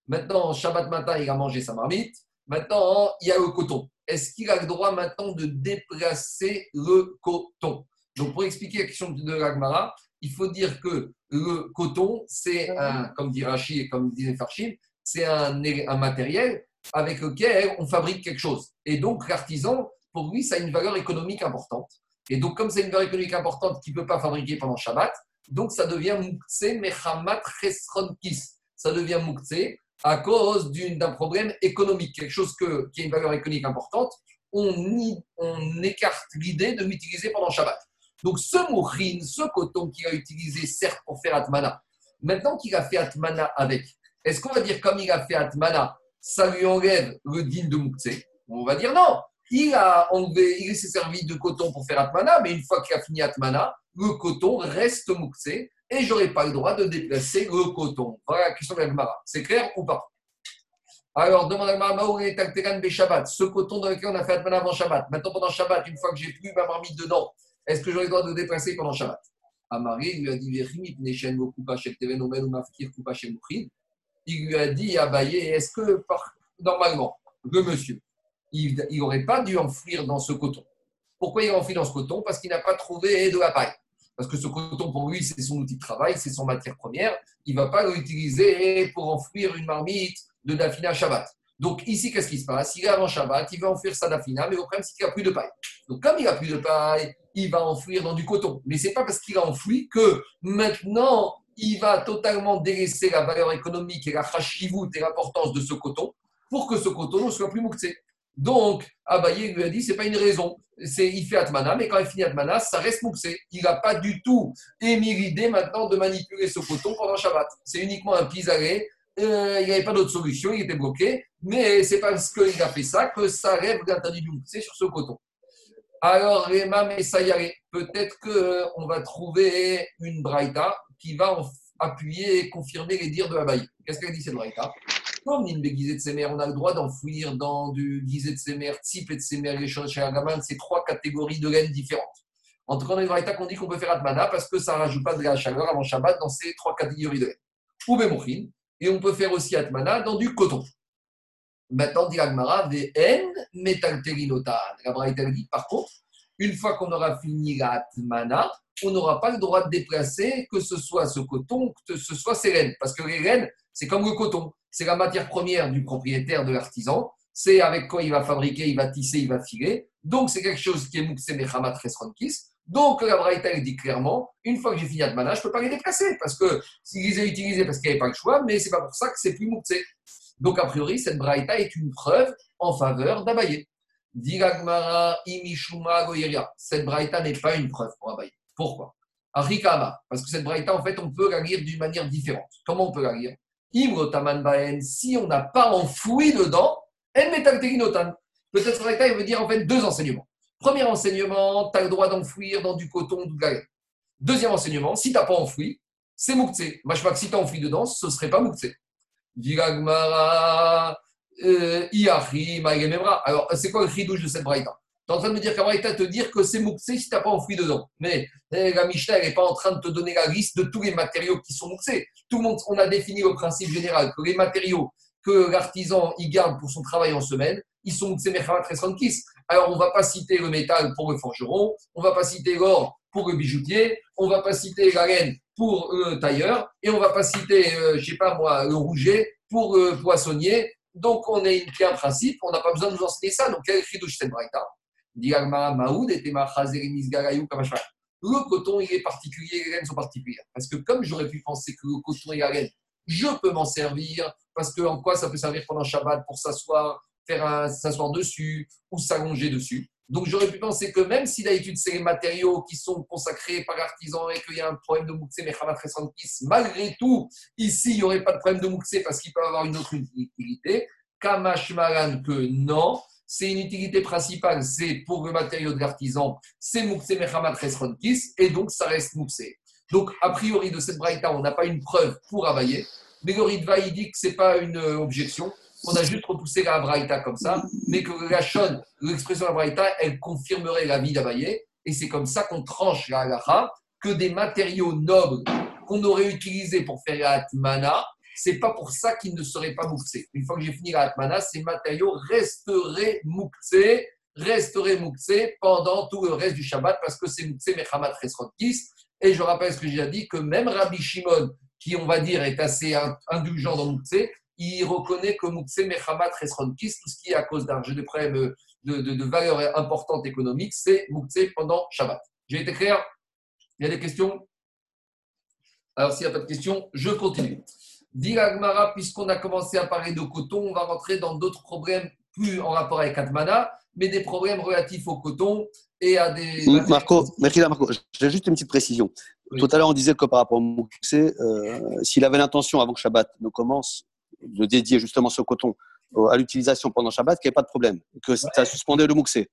Maintenant, Shabbat matin, il a mangé sa marmite. Maintenant, il y a le coton. Est-ce qu'il a le droit maintenant de déplacer le coton? Donc, pour expliquer la question de l'Agmara, il faut dire que le coton, c'est un, comme dit Rachid et comme disait Farchim, c'est un, matériel avec lequel on fabrique quelque chose. Et donc, l'artisan, pour lui, ça a une valeur économique importante. Et donc, comme c'est une valeur économique importante qu'il ne peut pas fabriquer pendant Shabbat, donc ça devient Moukse Mechamat Chesronkis. Ça devient Moukse à cause d'un problème économique, quelque chose qui a une valeur économique importante. On, écarte l'idée de l'utiliser pendant Shabbat. Donc ce moukhin, ce coton qu'il a utilisé, certes pour faire Atmana, maintenant qu'il a fait Atmana avec, est-ce qu'on va dire comme il a fait Atmana, ça lui enlève le din de Moukse On va dire non. Il a enlevé, il s'est servi de coton pour faire Atmana, mais une fois qu'il a fini Atmana, le coton reste Moukse et j'aurai pas le droit de déplacer le coton. Voilà la question de l'Agmara. C'est clair ou pas? Alors, demande à Mara, où est Shabbat Ce coton dans lequel on a fait Atmana avant Shabbat. Maintenant, pendant Shabbat, une fois que j'ai plus ma marmite dedans, est-ce que j'aurai le droit de déplacer pendant Shabbat? Amari lui a dit Il lui a dit à est-ce que normalement, le monsieur, il n'aurait pas dû enfouir dans ce coton? Pourquoi il a enfoui dans ce coton? Parce qu'il n'a pas trouvé de la paille. Parce que ce coton, pour lui, c'est son outil de travail, c'est son matière première. Il ne va pas l'utiliser pour enfouir une marmite de Dafina Shabbat. Donc ici, qu'est-ce qui se passe? Il est avant Shabbat, il va enfouir sa Dafina, mais le problème, c'est qu'il n'a plus de paille. Donc comme il n'a plus de paille, il va enfouir dans du coton. Mais ce n'est pas parce qu'il a enfoui que maintenant, il va totalement délaisser la valeur économique et la chashivut et l'importance de ce coton pour que ce coton ne soit plus mouktsé. Donc, Abaye lui a dit, c'est pas une raison. C'est, il fait Atmana, mais quand il finit Atmana, ça reste mouxé. Il n'a pas du tout émis l'idée maintenant de manipuler ce coton pendant Shabbat. C'est uniquement un pis euh, il n'y avait pas d'autre solution, il était bloqué. Mais c'est parce qu'il a fait ça que ça rêve d'interdit du mouxé sur ce coton. Alors, Réma Messayare, peut-être qu'on euh, va trouver une braïta qui va appuyer et confirmer les dires de Abaye. Qu'est-ce qu'elle dit cette braïta comme une de Semer, on a le droit d'enfouir dans du guisé de Semer, type et de Semer, les choses chez Agaman, c'est trois catégories de laine différentes. En tout cas, dans les qu'on dit qu'on peut faire Atmana parce que ça ne rajoute pas de la chaleur avant Shabbat dans ces trois catégories de laine. Ou Bemochin, et on peut faire aussi Atmana dans du coton. Maintenant, dit Agmara, VN, Metalterinotan. La Braïta dit, par contre, une fois qu'on aura fini la Atmana, on n'aura pas le droit de déplacer que ce soit ce coton, que ce soit ces laines. Parce que les laines, c'est comme le coton c'est la matière première du propriétaire, de l'artisan. C'est avec quoi il va fabriquer, il va tisser, il va filer. Donc, c'est quelque chose qui est Moukse Mechamat Resronkis. Donc, la Braïta dit clairement une fois que j'ai fini Admana, je ne peux pas les déplacer parce que s'ils les utilisés parce qu'il n'y avait pas le choix, mais ce n'est pas pour ça que c'est plus Moukse. Donc, a priori, cette Braïta est une preuve en faveur d'Abaye. Diragmara Imishuma Goyeria. Cette Braïta n'est pas une preuve pour Abaye. Pourquoi? Rikama, parce que cette Braïta, en fait, on peut la lire d'une manière différente. Comment on peut la lire? Si on n'a pas enfoui dedans, Peut-être que il veut dire en fait deux enseignements. Premier enseignement, tu as le droit d'enfouir dans du coton ou de la Deuxième enseignement, si tu n'as pas enfoui, c'est crois que si tu as enfoui dedans, ce ne serait pas Moukse. Diragmara, Alors, c'est quoi le chidouche de cette braïta? Tu es en train de me dire qu'Abraïta te dire que c'est mouxé si tu n'as pas enfoui dedans. Mais eh, la Mishnah, n'est pas en train de te donner la liste de tous les matériaux qui sont mouxés. Tout le monde, on a défini le principe général que les matériaux que l'artisan y garde pour son travail en semaine, ils sont mouxés. Alors, on ne va pas citer le métal pour le forgeron, on ne va pas citer l'or pour le bijoutier, on ne va pas citer la laine pour le tailleur, et on ne va pas citer, je euh, je sais pas moi, le rouget pour le poissonnier. Donc, on est un principe, on n'a pas besoin de nous enseigner ça. Donc, quel est le Braïta? Le coton, il est particulier, les laines sont particulières. Parce que comme j'aurais pu penser que le coton et la laine, je peux m'en servir, parce que en quoi ça peut servir pendant Shabbat pour s'asseoir, faire s'asseoir dessus ou s'allonger dessus. Donc j'aurais pu penser que même si d'habitude c'est les matériaux qui sont consacrés par l'artisan et qu'il y a un problème de Moukse, mais malgré tout, ici il n'y aurait pas de problème de Moukse parce qu'il peut avoir une autre utilité. Kamashmaran que non, c'est une utilité principale, c'est pour le matériau de l'artisan, c'est Moukse Mechamat et donc ça reste Moukse. Donc a priori de cette braïta, on n'a pas une preuve pour availler, mais le Ritva il dit que ce n'est pas une objection on a juste repoussé la Braïta comme ça, mais que la Shon, l'expression de la Braïta, elle confirmerait la vie d'Abaye. Et c'est comme ça qu'on tranche la halacha, que des matériaux nobles qu'on aurait utilisés pour faire la Atmana, c'est pas pour ça qu'ils ne seraient pas mouxés. Une fois que j'ai fini la ces matériaux resteraient mouxés, resteraient mouxés pendant tout le reste du Shabbat parce que c'est mouxé Mechamat Resrotkis. Et je rappelle ce que j'ai dit, que même Rabbi Shimon, qui on va dire est assez indulgent dans mouxé, il reconnaît que Moukse Mechamat Resronkis, tout ce qui est à cause d'un jeu de problèmes de, de, de, valeur importante économique, c'est Moukse pendant Shabbat. J'ai été clair? Il y a des questions? Alors, s'il n'y a pas de questions, je continue. Dit puisqu'on a commencé à parler de coton, on va rentrer dans d'autres problèmes plus en rapport avec Atmana, mais des problèmes relatifs au coton et à des. Marco, merci Marco. J'ai juste une petite précision. Tout à l'heure, on disait que par rapport au Moukse, euh, s'il avait l'intention avant que Shabbat ne commence de dédier justement ce coton à l'utilisation pendant Shabbat, qu'il n'y ait pas de problème, que ça suspendait le mouxé.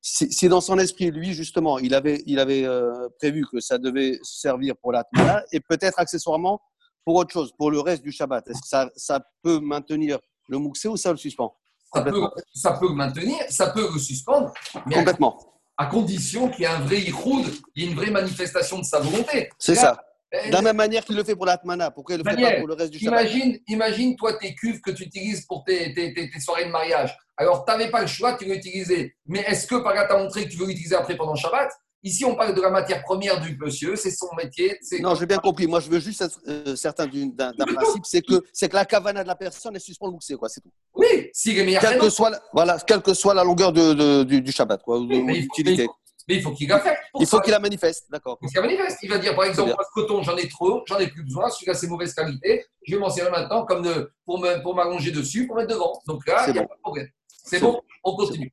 Si, dans son esprit, lui, justement, il avait, il avait euh, prévu que ça devait servir pour la et peut-être accessoirement pour autre chose, pour le reste du Shabbat, est-ce que ça, ça peut maintenir le mouxé ou ça le suspend? Ça peut, ça peut, maintenir, ça peut le suspendre. Complètement. À, condition qu'il y ait un vrai iroud, il y ait une vraie manifestation de sa volonté. C'est ça. De la même manière qu'il le fait pour l'Atmana, pourquoi il le fait pas pour le reste du Shabbat imagine, imagine, toi, tes cuves que tu utilises pour tes, tes, tes, soirées de mariage. Alors, tu n'avais pas le choix, tu veux utiliser. Mais est-ce que par là, tu as montré que tu veux l'utiliser après pendant Shabbat? Ici, on parle de la matière première du monsieur, c'est son métier. Non, j'ai bien compris. Moi, je veux juste être euh, certain d'un principe, c'est que, que la cavana de la personne est suspend le c'est quoi, c'est tout. Oui, si meilleurs. Quelle que soit, la, voilà, quelle que soit la longueur de, du, du, Shabbat, quoi, ou l'utilité. Mais il faut qu'il la fasse. Il faut qu'il la manifeste, d'accord. Il manifeste. Il va dire, par exemple, ce coton, j'en ai trop, j'en ai plus besoin, celui-là, c'est mauvaise qualité, je vais m'en servir maintenant comme de, pour, pour m'allonger dessus, pour mettre devant. Donc là, il n'y a pas de problème. C'est bon, on continue.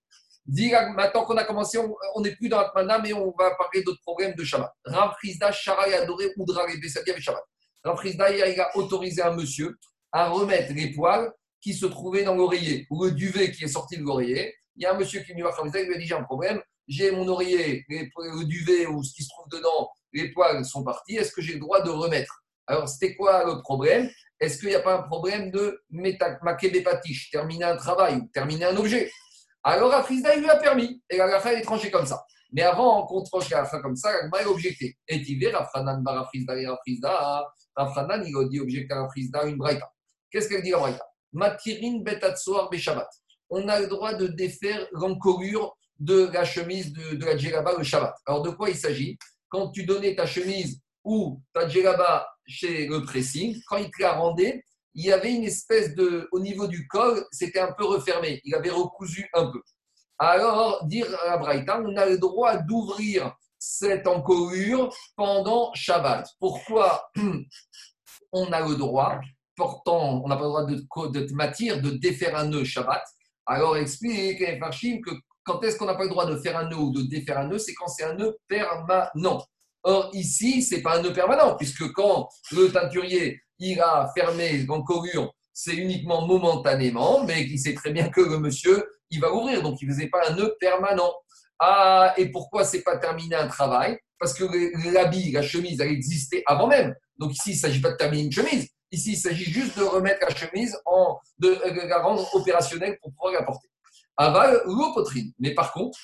maintenant qu'on a commencé, on n'est plus dans Atmana, mais on va parler d'autres problèmes de Shabbat. Rav Frisda, adoré Oudra, et Bessadia, Shabbat. Rav Frisda, il a autorisé un monsieur à remettre les poils qui se trouvaient dans l'oreiller, ou le duvet qui est sorti de l'oreiller. Il y a un monsieur qui est venu voir Frisda, il lui a dit J'ai un problème, j'ai mon oreiller, le duvet ou ce qui se trouve dedans, les poils sont partis, est-ce que j'ai le droit de remettre? Alors, c'était quoi le problème? Est-ce qu'il n'y a pas un problème de makébépatiche, terminer un travail ou terminer un objet? Alors, Afrizda, il lui a permis, et la gafa est tranchée comme ça. Mais avant qu'on tranche la gafa comme ça, la est objecté. Et il dit, Rafranan barafrizda et Rafrizda, Rafranan, il a dit objecté à Rafrizda une braïta. Qu'est-ce qu'elle dit la braïta? Matirin betatsoar. On a le droit de défaire l'encolure de la chemise de, de la djellaba le Shabbat. Alors, de quoi il s'agit? Quand tu donnais ta chemise ou ta djellaba chez le pressing, quand il te la rendait, il y avait une espèce de. Au niveau du col, c'était un peu refermé. Il avait recousu un peu. Alors, dire à Braïta, on a le droit d'ouvrir cette encolure pendant Shabbat. Pourquoi on a le droit Pourtant, on n'a pas le droit de, de matière de défaire un nœud Shabbat? Alors, explique Farshim que quand est-ce qu'on n'a pas le droit de faire un nœud ou de défaire un nœud C'est quand c'est un nœud permanent. Or, ici, ce n'est pas un nœud permanent, puisque quand le teinturier il a fermé c'est uniquement momentanément, mais il sait très bien que le monsieur, il va ouvrir, donc il ne faisait pas un nœud permanent. Ah, et pourquoi c'est pas terminé un travail? Parce que l'habit, la chemise, elle existait avant même. Donc ici, il ne s'agit pas de terminer une chemise. Ici, il s'agit juste de remettre la chemise, en, de la rendre opérationnelle pour pouvoir la porter. Aval, l'eau potrine. Mais par contre,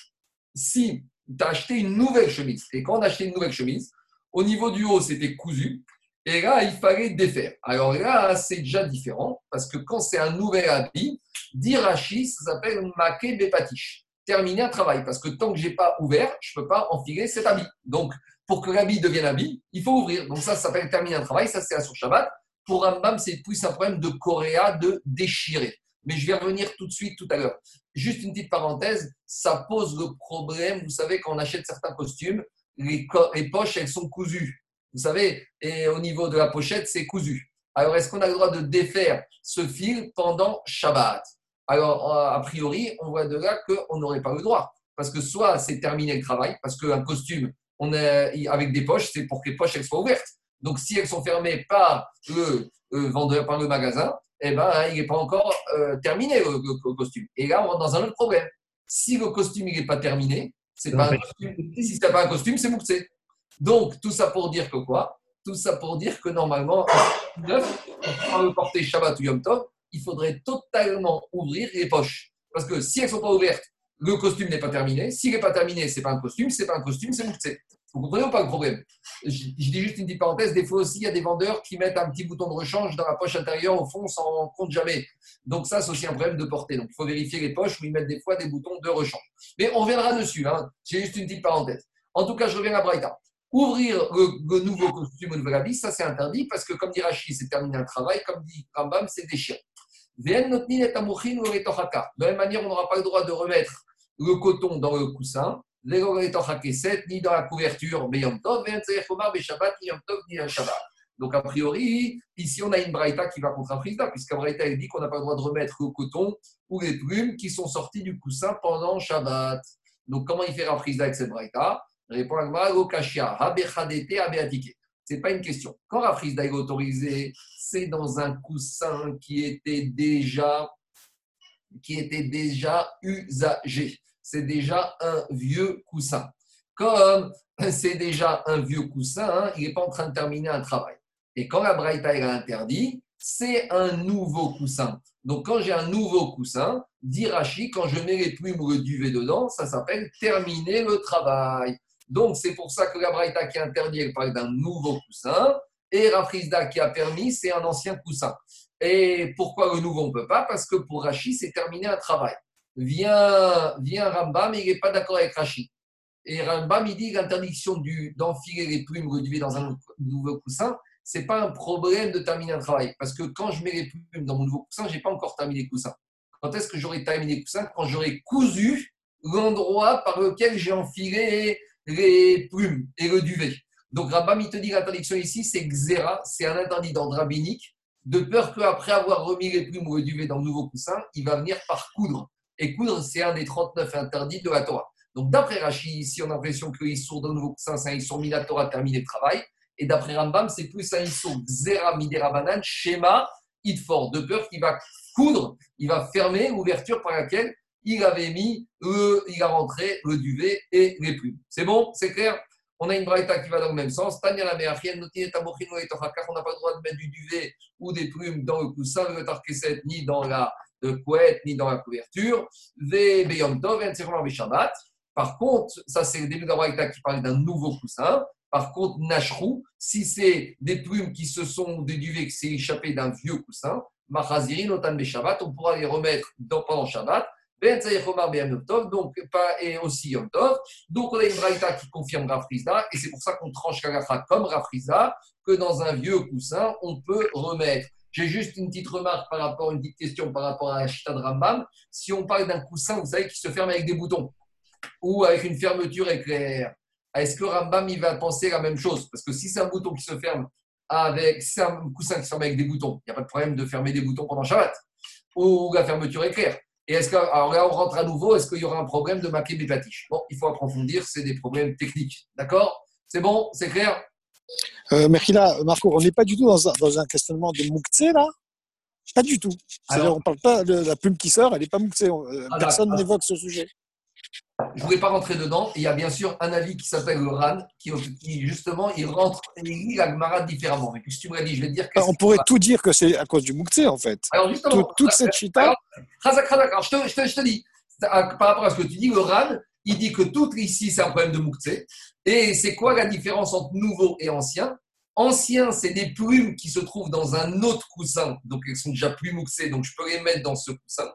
si tu as acheté une nouvelle chemise, et quand on a acheté une nouvelle chemise, au niveau du haut, c'était cousu, et là, il fallait défaire. Alors là, c'est déjà différent, parce que quand c'est un nouvel habit, d'Irachi, ça s'appelle maquet bepatiche. Terminer un travail, parce que tant que je n'ai pas ouvert, je ne peux pas enfiler cet habit. Donc, pour que l'habit devienne habit, il faut ouvrir. Donc ça, ça s'appelle terminer un travail, ça c'est à sur Shabbat. Pour Rambam, c'est plus un problème de coréa, de déchirer. Mais je vais revenir tout de suite tout à l'heure. Juste une petite parenthèse, ça pose le problème, vous savez, quand on achète certains costumes, les, poches, elles sont cousues. Vous savez, et au niveau de la pochette, c'est cousu. Alors, est-ce qu'on a le droit de défaire ce fil pendant Shabbat? Alors, a priori, on voit de là qu'on n'aurait pas le droit. Parce que soit c'est terminé le travail, parce qu'un costume on est, avec des poches, c'est pour que les poches elles soient ouvertes. Donc, si elles sont fermées par le, vendeur, par le magasin, eh ben, il n'est pas encore euh, terminé le, costume. Et là, on rentre dans un autre problème. Si le costume n'est pas terminé, c'est pas un costume. Si ce n'est pas un costume, c'est mouktsé. Donc, tout ça pour dire que quoi? Tout ça pour dire que normalement, neuf, pour le porter Shabbat ou Yom Tov, il faudrait totalement ouvrir les poches. Parce que si elles ne sont pas ouvertes, le costume n'est pas terminé. S'il n'est pas terminé, ce n'est pas un costume. Ce n'est pas un costume, c'est mouktsé. Vous comprenez ou pas le problème? Je, dis juste une petite parenthèse. Des fois aussi, il y a des vendeurs qui mettent un petit bouton de rechange dans la poche intérieure au fond sans compte jamais. Donc ça, c'est aussi un problème de portée. Donc il faut vérifier les poches où ils mettent des fois des boutons de rechange. Mais on reviendra dessus. Hein. C'est juste une petite parenthèse. En tout cas, je reviens à Braïta. Ouvrir le, nouveau costume au nouvel habit, ça c'est interdit parce que comme dit Rachid, c'est terminer un travail, comme dit Rambam, c'est déchiré. De la même manière, on n'aura pas le droit de remettre le coton dans le coussin, ni dans la couverture, Donc, a priori, ici, on a une braïta qui va contre un frisda, puisqu'un braïta, elle dit qu'on n'a pas le droit de remettre le coton ou les plumes qui sont sortis du coussin pendant Shabbat. Donc, comment il fait un frisda avec cette braïta? Répond Agmara, Lokashia, Habechadete. Ce n'est pas une question. Quand Rafrizda est autorisé, c'est dans un coussin qui était déjà, qui était déjà usagé. C'est déjà un vieux coussin. Comme c'est déjà un vieux coussin, hein, il n'est pas en train de terminer un travail. Et quand la Braïta est interdit, c'est un nouveau coussin. Donc, quand j'ai un nouveau coussin, dit quand je mets les plumes ou le duvet dedans, ça s'appelle terminer le travail. Donc, c'est pour ça que la Braïta qui interdit, elle parle d'un nouveau coussin. Et Rafrizda qui a permis, c'est un ancien coussin. Et pourquoi le nouveau, on ne peut pas? Parce que pour Rachid, c'est terminer un travail. Vient, vient Rambam, mais il n'est pas d'accord avec Rachid. Et Rambam, il dit l'interdiction d'enfiler les plumes ou dans un nouveau coussin, ce n'est pas un problème de terminer un travail. Parce que quand je mets les plumes dans mon nouveau coussin, je n'ai pas encore terminé le coussin. Quand est-ce que j'aurai terminé le coussin? Quand j'aurai cousu l'endroit par lequel j'ai enfilé les plumes et le duvet. Donc Rambam, il te dit l'interdiction ici, c'est xéra, c'est un interdit d'ordre rabbinique, de peur qu'après avoir remis les plumes ou le duvet dans le nouveau coussin, il va venir par coudre. Et coudre, c'est un des 39 interdits de la Torah. Donc d'après Rachid, ici, on a l'impression que l'issour dans le nouveau c'est un issour mis la Torah terminé le travail. Et d'après Rambam, c'est plus un issour xéra midera schéma, idfor, de peur qu'il va coudre, il va fermer l'ouverture par laquelle il avait mis, le, il a rentré le duvet et les plumes. C'est bon? C'est clair? On a une braïta qui va dans le même sens. On n'a pas le droit de mettre du duvet ou des plumes dans le coussin, le tarkeset, ni dans la couette, ni dans la couverture. Par contre, ça c'est le début de la braïta qui parle d'un nouveau coussin. Par contre, Nashrou, si c'est des plumes qui se sont, des duvets qui s'est échappé d'un vieux coussin, on pourra les remettre dans, pendant Shabbat donc pas et aussi Yom. Donc on a une braïta qui confirme Rafriza, et c'est pour ça qu'on tranche Kagacha comme Rafriza, que dans un vieux coussin, on peut remettre. J'ai juste une petite remarque par rapport, une petite question par rapport à la Chita de Rambam. Si on parle d'un coussin, vous savez, qui se ferme avec des boutons, ou avec une fermeture éclair, est-ce que Rambam il va penser la même chose? Parce que si c'est un bouton qui se ferme avec, si c'est un coussin qui se ferme avec des boutons, il n'y a pas de problème de fermer des boutons pendant Shabbat, ou la fermeture éclair. Et est-ce que, alors là, on rentre à nouveau, est-ce qu'il y aura un problème de maquer des patiches? Bon, il faut approfondir, c'est des problèmes techniques. D'accord? C'est bon? C'est clair? Euh, là, Marco, on n'est pas du tout dans un, dans un questionnement de Mouktsé, là? Pas du tout. on ne parle pas de la plume qui sort, elle n'est pas Mouktsé. Euh, ah, personne n'évoque ce sujet. Je ne voulais pas rentrer dedans. il y a bien sûr un avis qui s'appelle le RAN, qui, justement, il rentre et il lit la Gemara différemment. Mais tu me dit, je vais dire que. On pourrait tout dire que c'est à cause du Mouktsé, en fait. Alors, justement, toute cette chita. Alors, je, te, je, te, je te dis, par rapport à ce que tu dis, le RAN, Il dit que tout ici, c'est un problème de Mouktsé. Et c'est quoi la différence entre nouveau et ancien? Ancien, c'est des plumes qui se trouvent dans un autre coussin, donc elles sont déjà plus mouxées, donc je peux les mettre dans ce coussin.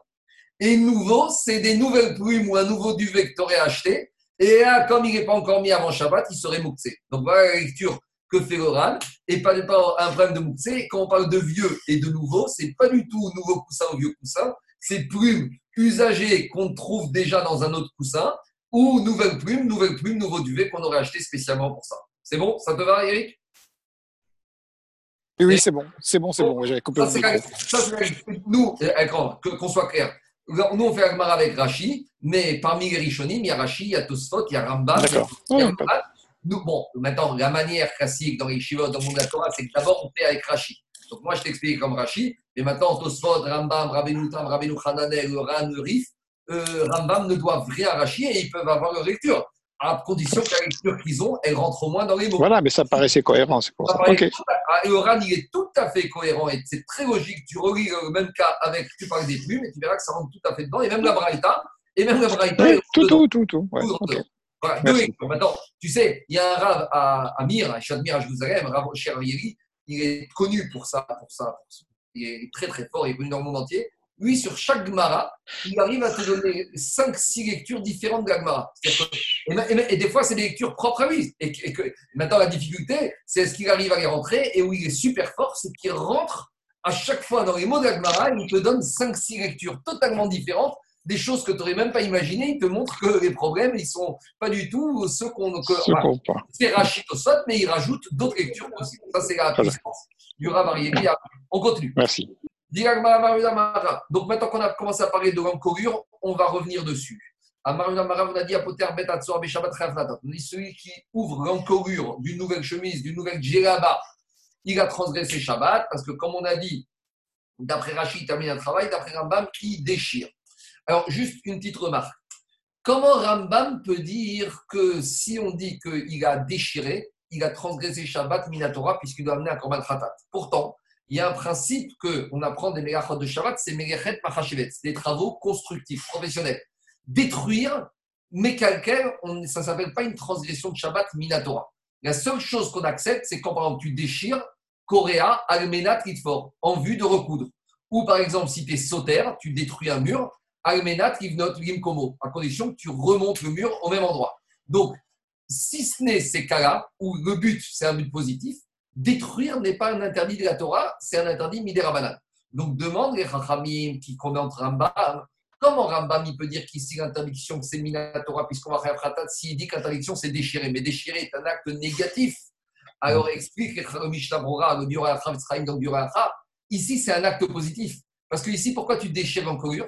Et nouveau, c'est des nouvelles plumes ou un nouveau duvet que tu aurais acheté. Et là, comme il n'est pas encore mis avant Shabbat, il serait mouxé. Donc voilà la lecture que fait l'oral, et pas, un problème de mouxé. Quand on parle de vieux et de nouveau, c'est pas du tout nouveau coussin ou vieux coussin, c'est plumes usagées qu'on trouve déjà dans un autre coussin, ou nouvelles plumes, nouvelles plumes, nouveau duvet qu'on aurait acheté spécialement pour ça. C'est bon? Ça te va, Eric? Oui, c'est bon, c'est bon, c'est bon. J'avais coupé ça, Nous, qu'on soit clair, nous, on fait Agmar avec Rashi, mais parmi les Rishonim, il y a Rashi, il y a Tosfot, il y a Rambam. Nous, bon, maintenant, la manière classique dans les Shivot, dans le monde de la Torah, c'est que d'abord, on fait avec Rashi. Donc, moi, je t'explique comme Rashi, mais maintenant, Tosfot, Rambam, Rabbeinu Tam, Rabbeinu Hananel, Ran, Rif, euh, Rambam ne doivent rien à Rashi et ils peuvent avoir leur lecture à condition que la lecture qu'ils ont, elle rentre au moins dans les mots. Voilà, mais ça paraissait cohérent, c'est pour ça. ça. Okay. Et Oran, il est tout à fait cohérent et c'est très logique. Tu relis le même cas avec, tu parles des plumes et tu verras que ça rentre tout à fait dedans. Et même la Braïta, et même la Braïta. Oui, tout, tout, tout, tout, ouais, okay. Voilà, Maintenant, tu sais, il y a un rave à, à Mir, à Shadmir à Jérusalem, Rav Cher il est connu pour ça, pour ça, pour ça. Il est très très fort, il est connu dans le monde entier lui, sur chaque Gemara, il arrive à te donner 5-6 lectures différentes de la Gemara. Et, des fois, c'est des lectures propres à lui. Et, que, maintenant, la difficulté, c'est est-ce qu'il arrive à les rentrer Et où il est super fort, c'est qu'il rentre à chaque fois dans les mots de la Gemara, il te donne 5-6 lectures totalement différentes, des choses que tu n'aurais même pas imaginées. Il te montre que les problèmes, ils ne sont pas du tout ceux qu'on. c'est Rachid mais il rajoute d'autres lectures possibles. Ça, c'est la puissance du Rav On continue. Merci. Donc maintenant qu'on a commencé à parler de l'encolure, on va revenir dessus. on a dit celui qui ouvre l'encolure d'une nouvelle chemise, d'une nouvelle djellaba, il a transgressé Shabbat, parce que comme on a dit, d'après Rachid, il termine un travail, d'après Rambam, qui déchire. Alors, juste une petite remarque. Comment Rambam peut dire que si on dit qu'il a déchiré, il a transgressé Shabbat Minatora, puisqu'il doit amener un Korban Khatat? Pourtant, il y a un principe qu'on apprend des Megachot de Shabbat, c'est Megachet Machashevet, c'est des travaux constructifs, professionnels. Détruire, mais quelqu'un, ça ne s'appelle pas une transgression de Shabbat Minatora. La seule chose qu'on accepte, c'est quand par exemple tu déchires Korea, Almena, Tritfor, en vue de recoudre. Ou par exemple, si tu es sautaire, tu détruis un mur, Almena, Trivnot, Gimkomo, à condition que tu remontes le mur au même endroit. Donc, si ce n'est ces cas-là, où le but, c'est un but positif, détruire n'est pas un interdit de la Torah, c'est un interdit midérabanan. Donc demande les Chachamim qui commentent Rambam, comment Rambam il peut dire qu'ici l'interdiction c'est Torah puisqu'on va faire Khatat s'il dit qu'interdiction c'est déchirer, mais déchirer est un acte négatif. Alors explique le Brora, le ici c'est un acte positif. Parce que ici, pourquoi tu déchires l'encolure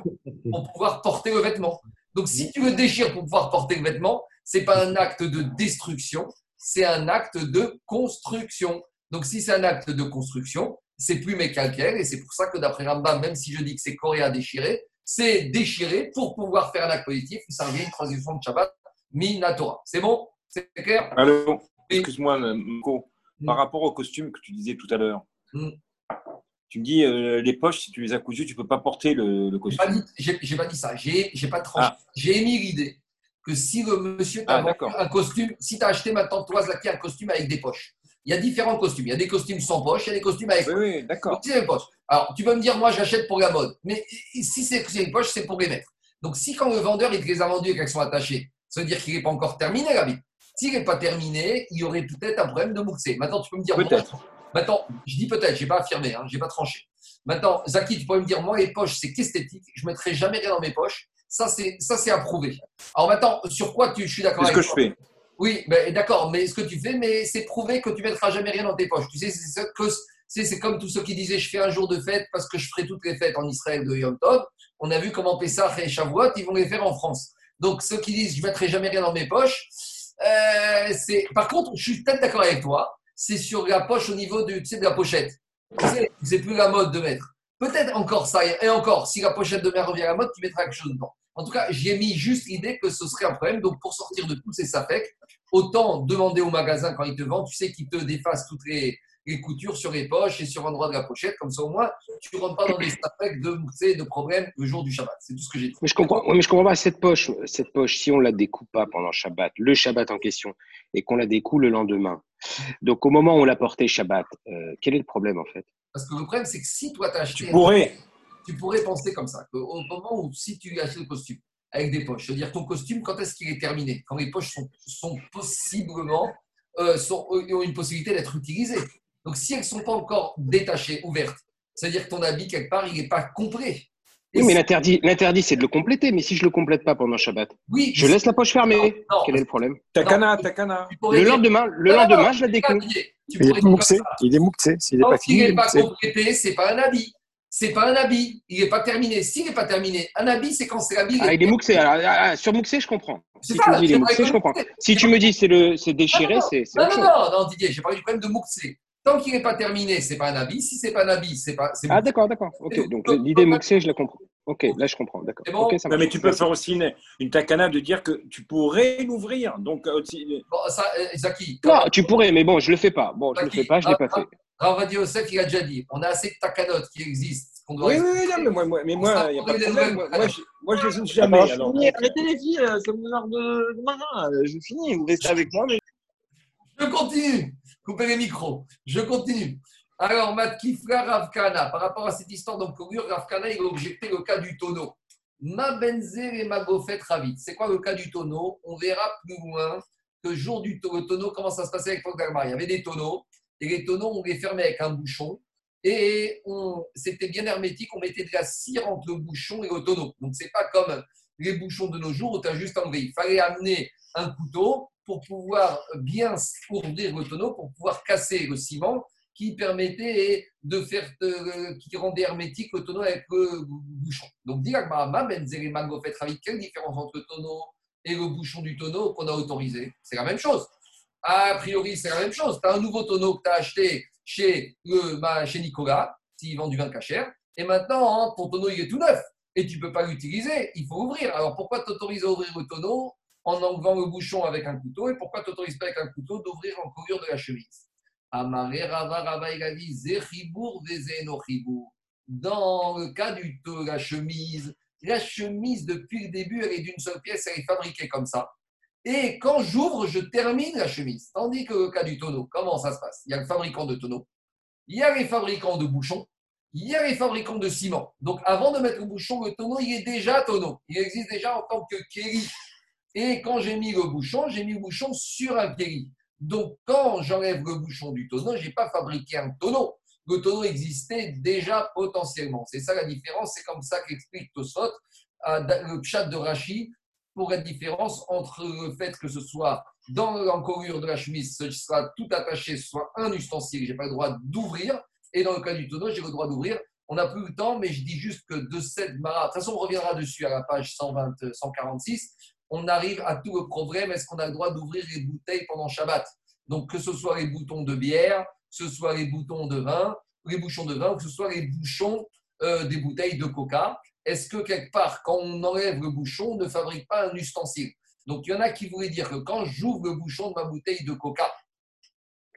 Pour pouvoir porter le vêtement? Donc si tu veux déchirer pour pouvoir porter le vêtement, c'est pas un acte de destruction, c'est un acte de construction. Donc, si c'est un acte de construction, c'est plus mes calcaires, et c'est pour ça que d'après Rambam, même si je dis que c'est Corée à déchirer, c'est déchirer pour pouvoir faire un acte positif, ça revient une transition de Shabbat, Minatora. C'est bon? C'est clair? Allô? Excuse-moi, Mko. Par hmm. rapport au costume que tu disais tout à l'heure, hmm. tu me dis euh, les poches, si tu les as cousues, tu ne peux pas porter le, costume. Je n'ai pas, dit ça, j'ai pas tranché. Ah. J'ai émis l'idée que si le monsieur t'a ah, un costume, si tu as acheté ma tante Toise un costume avec des poches, il y a différents costumes. Il y a des costumes sans poche, il y a des costumes avec. Oui, oui d'accord. Alors, tu peux me dire, moi, j'achète pour la mode. Mais si c'est une poche, c'est pour les mettre. Donc, si quand le vendeur, il te les a vendus et qu'elles sont attachées, ça veut dire qu'il n'est pas encore terminé, la vie. S'il n'est pas terminé, il y aurait peut-être un problème de mouxé. Maintenant, tu peux me dire. Peut-être. Maintenant, je dis peut-être, je n'ai pas affirmé, hein, je n'ai pas tranché. Maintenant, Zaki, tu pourrais me dire, moi, les poches, c'est qu'esthétique. Je ne mettrai jamais rien dans mes poches. Ça, c'est approuvé. Alors maintenant, sur quoi tu, je suis d'accord avec ce que je fais. Oui, ben, d'accord, mais ce que tu fais, mais c'est prouvé que tu ne mettras jamais rien dans tes poches. Tu sais, c'est comme tous ceux qui disaient je fais un jour de fête parce que je ferai toutes les fêtes en Israël de Yom Tov. On a vu comment Pessah et Shavuot, ils vont les faire en France. Donc ceux qui disent je ne mettrai jamais rien dans mes poches, euh, c'est. Par contre, je suis peut-être d'accord avec toi. C'est sur la poche au niveau du, tu sais, de la pochette. C'est plus la mode de mettre. Peut-être encore ça. Et encore, si la pochette de mer revient à la mode, tu mettras quelque chose dedans. En tout cas, j'ai mis juste l'idée que ce serait un problème. Donc, pour sortir de tous ces SAPEC, autant demander au magasin quand il te vend, tu sais qu'il te défasse toutes les, coutures sur les poches et sur l'endroit de la pochette. Comme ça, au moins, tu ne rentres pas dans des attaques de, de problèmes le jour du Shabbat. C'est tout ce que j'ai dit. Mais je comprends, comprends pas cette poche. Cette poche, si on la découpe pas pendant Shabbat, le Shabbat en question, et qu'on la découpe le lendemain. Donc, au moment où on l'a porté Shabbat, euh, quel est le problème en fait? Parce que le problème, c'est que si toi, tu as acheté. Tu pourrais. Tu pourrais penser comme ça, qu'au moment où, si tu achètes le costume avec des poches, c'est-à-dire ton costume, quand est-ce qu'il est terminé? Quand les poches sont, sont possiblement euh, sont, ont une possibilité d'être utilisées. Donc, si elles ne sont pas encore détachées, ouvertes, c'est-à-dire que ton habit, quelque part, il n'est pas complet. Oui, mais l'interdit, l'interdit, c'est de le compléter. Mais si je ne le complète pas pendant Shabbat, oui, je laisse la poche fermée. Quel est le problème? Takana, takana. Le lendemain, le lendemain je la découpe. Il est mouxé. Il est mouxé. S'il n'est pas fini, il n'est pas complété, ce n'est pas un habit. C'est pas un habit, il n'est pas terminé. S'il n'est pas terminé, un habit, c'est quand c'est l'habit. Ah, il est mouxé. Alors, ah, ah, sur mouxé, je comprends. Si tu me dis il est mouxé, je comprends. Si tu me dis c'est le, c'est déchiré, c'est. Non, non, non, non, Didier, j'ai parlé du problème de mouxé. Tant qu'il n'est pas terminé, c'est pas un habit. Si c'est pas un habit, c'est pas. Ah d'accord, d'accord. Ok. Donc l'idée mouxée, je la comprends. Ok, là je comprends. D'accord. Bon, mais tu peux faire aussi une, une takana de dire que tu pourrais l'ouvrir. Donc aussi. Bon, ça, euh, Zaki. Non, tu pourrais, mais bon, je le fais pas. Bon, je le fais pas, je l'ai pas fait. Ravadi Yosef, il a déjà dit. On a assez de takanotes qui existent. oui, oui, oui, non, mais moi, moi, mais moi, il n'y a pas de problème. Moi, je, moi, je les ai jamais. Alors. Arrêtez les filles, c'est mon heure de marin. Je finis, vous restez avec moi. Mais... Je continue. Coupez les micros. Je continue. Alors, Matkifra Ravkana, par rapport à cette histoire d'encolure, Ravkana, il a objecté le cas du tonneau. Ma et ma gofet. C'est quoi le cas du tonneau? On verra plus loin que jour du tonneau, comment ça se passait avec Fogdalmar. Il y avait des tonneaux, et les tonneaux, on les fermait avec un bouchon, et c'était bien hermétique, on mettait de la cire entre le bouchon et le tonneau. Donc, c'est pas comme les bouchons de nos jours où tu as juste enlevé. Il fallait amener un couteau, pour pouvoir bien ouvrir le tonneau, pour pouvoir casser le ciment qui permettait de faire, qui rendait hermétique le tonneau avec le bouchon. Donc, quelle différence entre le tonneau et le bouchon du tonneau qu'on a autorisé? C'est la même chose. A priori, c'est la même chose. Tu as un nouveau tonneau que tu as acheté chez, le, chez Nicolas, s'il vend du vin cachère, et maintenant, hein, ton tonneau, il est tout neuf. Et tu ne peux pas l'utiliser, il faut ouvrir. Alors pourquoi t'autoriser à ouvrir le tonneau en enlevant le bouchon avec un couteau. Et pourquoi tu n'autorises pas avec un couteau d'ouvrir en couverture de la chemise? Amaré Rava Rava, il a dit Dans le cas de la chemise, la chemise, depuis le début, elle est d'une seule pièce, elle est fabriquée comme ça. Et quand j'ouvre, je termine la chemise. Tandis que le cas du tonneau, comment ça se passe? Il y a le fabricant de tonneau, il y a les fabricants de bouchons, il y a les fabricants de ciment. Donc avant de mettre le bouchon, le tonneau, il est déjà tonneau. Il existe déjà en tant que kéli. Et quand j'ai mis le bouchon, j'ai mis le bouchon sur un kéli. Donc, quand j'enlève le bouchon du tonneau, je n'ai pas fabriqué un tonneau. Le tonneau existait déjà potentiellement. C'est ça la différence. C'est comme ça qu'explique Tosot, le chat de Rachi, pour la différence entre le fait que ce soit dans l'encolure de la chemise, ce sera tout attaché, ce soit un ustensile, je n'ai pas le droit d'ouvrir. Et dans le cas du tonneau, j'ai le droit d'ouvrir. On n'a plus le temps, mais je dis juste que de cette mara, de toute façon, on reviendra dessus à la page 120, 146 on arrive à tout le problème. Est-ce qu'on a le droit d'ouvrir les bouteilles pendant Shabbat? Donc, que ce soit les boutons de bière, que ce soit les boutons de vin, les bouchons de vin, ou que ce soit les bouchons euh, des bouteilles de coca. Est-ce que quelque part, quand on enlève le bouchon, on ne fabrique pas un ustensile? Donc, il y en a qui voulaient dire que quand j'ouvre le bouchon de ma bouteille de coca,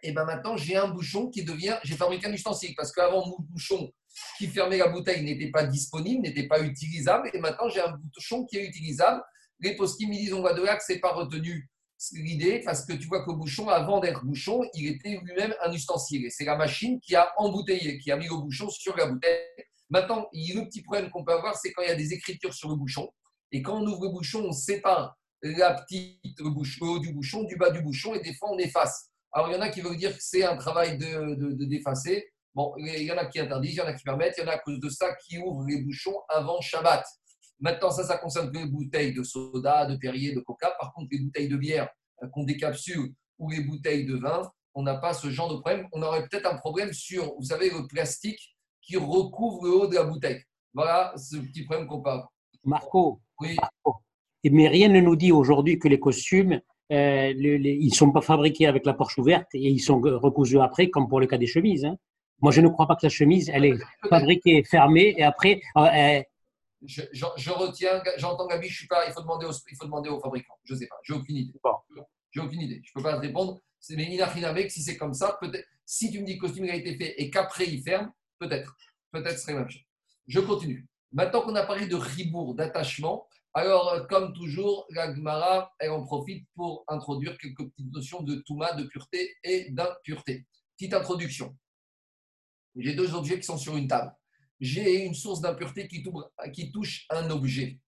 et bien maintenant, j'ai un bouchon qui devient, j'ai fabriqué un ustensile. Parce qu'avant, mon bouchon qui fermait la bouteille n'était pas disponible, n'était pas utilisable. Et maintenant, j'ai un bouchon qui est utilisable les poskim me disent on voit de là que c'est pas retenu l'idée parce que tu vois que le bouchon, avant d'être bouchon, il était lui-même un ustensile. Et c'est la machine qui a embouteillé, qui a mis le bouchon sur la bouteille. Maintenant, le petit problème qu'on peut avoir, c'est quand il y a des écritures sur le bouchon. Et quand on ouvre le bouchon, on sépare la petite, le, haut du bouchon du bas du bouchon et des fois on efface. Alors il y en a qui veulent dire que c'est un travail de, de, d'effacer. Bon, il y en a qui interdisent, il y en a qui permettent, il y en a à cause de ça qui ouvrent les bouchons avant Shabbat. Maintenant, ça, ça concerne les bouteilles de soda, de Perrier, de Coca. Par contre, les bouteilles de bière euh, qu'on décapsule ou les bouteilles de vin, on n'a pas ce genre de problème. On aurait peut-être un problème sur, vous savez, le plastique qui recouvre le haut de la bouteille. Voilà ce petit problème qu'on avoir. Marco, oui. mais rien ne nous dit aujourd'hui que les costumes, euh, ils ne sont pas fabriqués avec la porche ouverte et ils sont recousus après, comme pour le cas des chemises. Hein. Moi, je ne crois pas que la chemise, elle est fabriquée fermée et après, euh, je, retiens, j'entends Gabi, je suis pas, il faut demander au, il faut demander au fabricant. Je ne sais pas, j'ai aucune idée. J'ai aucune idée. Je ne peux pas répondre. C'est mais si c'est comme ça, peut-être. Si tu me dis que le costume a été fait et qu'après il ferme, peut-être. Peut-être ce serait la même chose. Je continue. Maintenant qu'on a parlé de ribourg, d'attachement, alors, comme toujours, la Gemara, elle en profite pour introduire quelques petites notions de Touma, de pureté et d'impureté. Petite introduction. J'ai deux objets qui sont sur une table. J'ai une source d'impureté qui, qui touche un objet.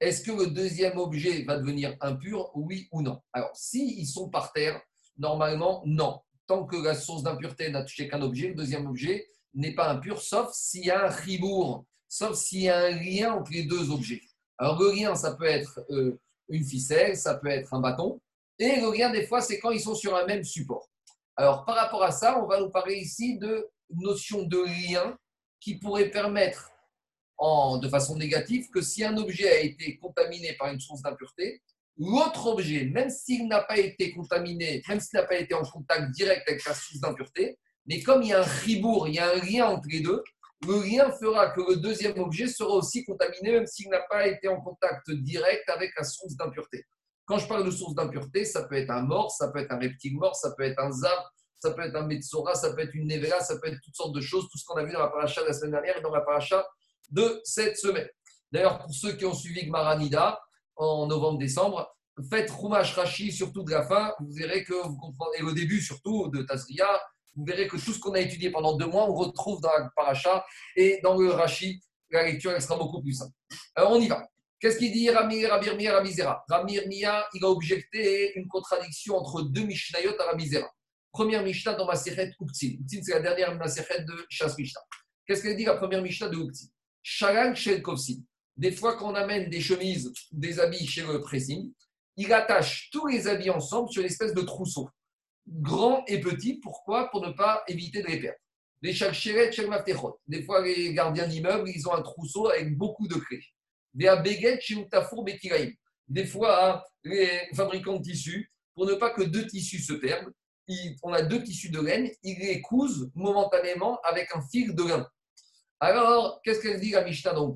Est-ce que le deuxième objet va devenir impur, oui ou non? Alors, s'ils sont par terre, normalement, non. Tant que la source d'impureté n'a touché qu'un objet, le deuxième objet n'est pas impur, sauf s'il y a un ribourg, sauf s'il y a un lien entre les deux objets. Alors, le lien, ça peut être euh, une ficelle, ça peut être un bâton. Et le lien, des fois, c'est quand ils sont sur un même support. Alors, par rapport à ça, on va nous parler ici de notion de lien qui pourrait permettre, de façon négative, que si un objet a été contaminé par une source d'impureté, l'autre objet, même s'il n'a pas été contaminé, même s'il n'a pas été en contact direct avec la source d'impureté, mais comme il y a un ribourg, il y a un lien entre les deux, le lien fera que le deuxième objet sera aussi contaminé, même s'il n'a pas été en contact direct avec la source d'impureté. Quand je parle de source d'impureté, ça peut être un mort, ça peut être un reptile mort, ça peut être un zap, ça peut être un metsora, ça peut être une nevera, ça peut être toutes sortes de choses, tout ce qu'on a vu dans la paracha de la semaine dernière et dans la paracha de cette semaine. D'ailleurs, pour ceux qui ont suivi Gmaranida en novembre-décembre, faites Rumash Rashi, surtout de la fin, vous verrez que vous comprenez, et au début surtout de Tazria, vous verrez que tout ce qu'on a étudié pendant deux mois, on retrouve dans la paracha et dans le Rashi, la lecture sera beaucoup plus simple. Alors on y va. Qu'est-ce qu'il dit Ramir, Rabir Mia, Ramizera Ramir Mia, il a objecté une contradiction entre deux Mishnayot à Ramizera. Première Mishnah dans Maseret Uktzin. Uktzin, c'est la dernière Maseret de Chas Mishnah. Qu'est-ce qu'elle dit la première Mishnah de Uktzin? Shalang Shel. Des fois, quand on amène des chemises, des habits chez le pressing, il attache tous les habits ensemble sur une espèce de trousseau grand et petit. Pourquoi Pour ne pas éviter de les perdre. Les Des fois, les gardiens d'immeubles, ils ont un trousseau avec beaucoup de clés. Des fois, hein, les fabricants de tissus, pour ne pas que deux tissus se perdent, on a deux tissus de laine, ils les cousent momentanément avec un fil de lin. Alors, qu'est-ce qu'elle dit la Mishnah dans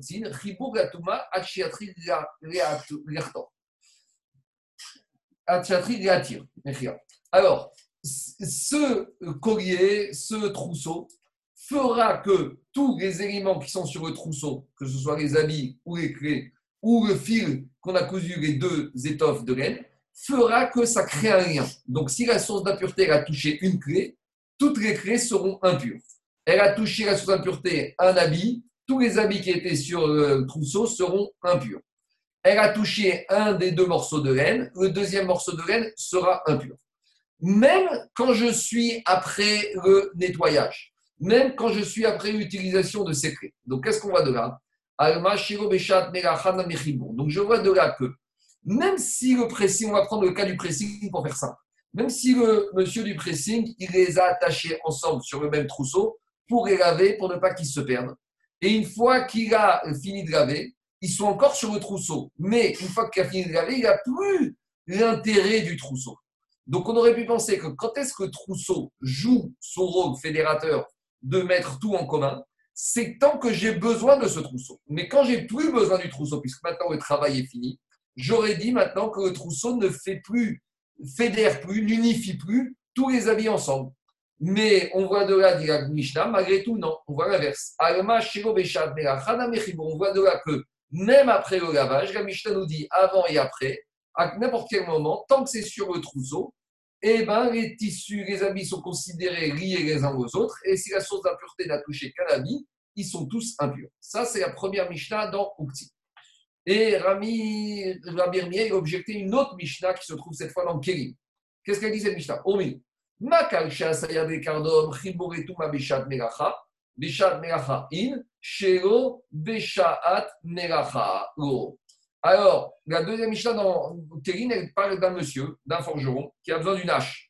Alors, ce collier, ce trousseau, fera que tous les éléments qui sont sur le trousseau, que ce soit les habits ou les clés, ou le fil qu'on a cousu les deux étoffes de laine, fera que ça crée un lien. Donc, si la source d'impureté a touché une clé, toutes les clés seront impures. Elle a touché la source d'impureté un habit, tous les habits qui étaient sur le trousseau seront impurs. Elle a touché un des deux morceaux de laine, le deuxième morceau de laine sera impur même quand je suis après le nettoyage, même quand je suis après l'utilisation de ces clés. Donc, qu'est-ce qu'on voit de là? Donc, je vois de là que même si le pressing, on va prendre le cas du pressing pour faire ça, même si le monsieur du pressing, il les a attachés ensemble sur le même trousseau pour les laver, pour ne pas qu'ils se perdent. Et une fois qu'il a fini de laver, ils sont encore sur le trousseau. Mais une fois qu'il a fini de laver, il n'a plus l'intérêt du trousseau. Donc on aurait pu penser que quand est-ce que Trousseau joue son rôle fédérateur de mettre tout en commun, c'est tant que j'ai besoin de ce trousseau. Mais quand j'ai plus besoin du trousseau, puisque maintenant le travail est fini, j'aurais dit maintenant que le trousseau ne fait plus, fédère plus, n'unifie plus tous les habits ensemble. Mais on voit de là, dit la Mishnah, malgré tout, non, on voit l'inverse. On voit de là que même après le lavage, la Mishnah nous dit avant et après, à n'importe quel moment, tant que c'est sur le trousseau, eh ben, les tissus, les habits sont considérés liés les uns aux autres. Et si la source d'impureté n'a touché qu'un habit, ils sont tous impurs. Ça, c'est la première Mishnah dans Ukti. Et Rami Rabirmier a objecté une autre Mishnah qui se trouve cette fois dans Kélim. Qu'est-ce qu'elle dit cette Mishnah Omi. Makalcha sayade kardom chiboretu ma beshat melacha. Beshat melacha in. Shelo lo. Alors, la deuxième Mishnah dans elle parle d'un monsieur, d'un forgeron, qui a besoin d'une hache.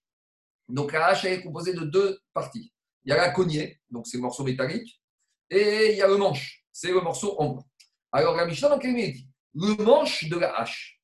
Donc la hache est composée de deux parties. Il y a la cognée, donc c'est le morceau métallique, et il y a le manche, c'est le morceau en bois. Alors la Mishnah dans Kéline dit? Le manche de la hache,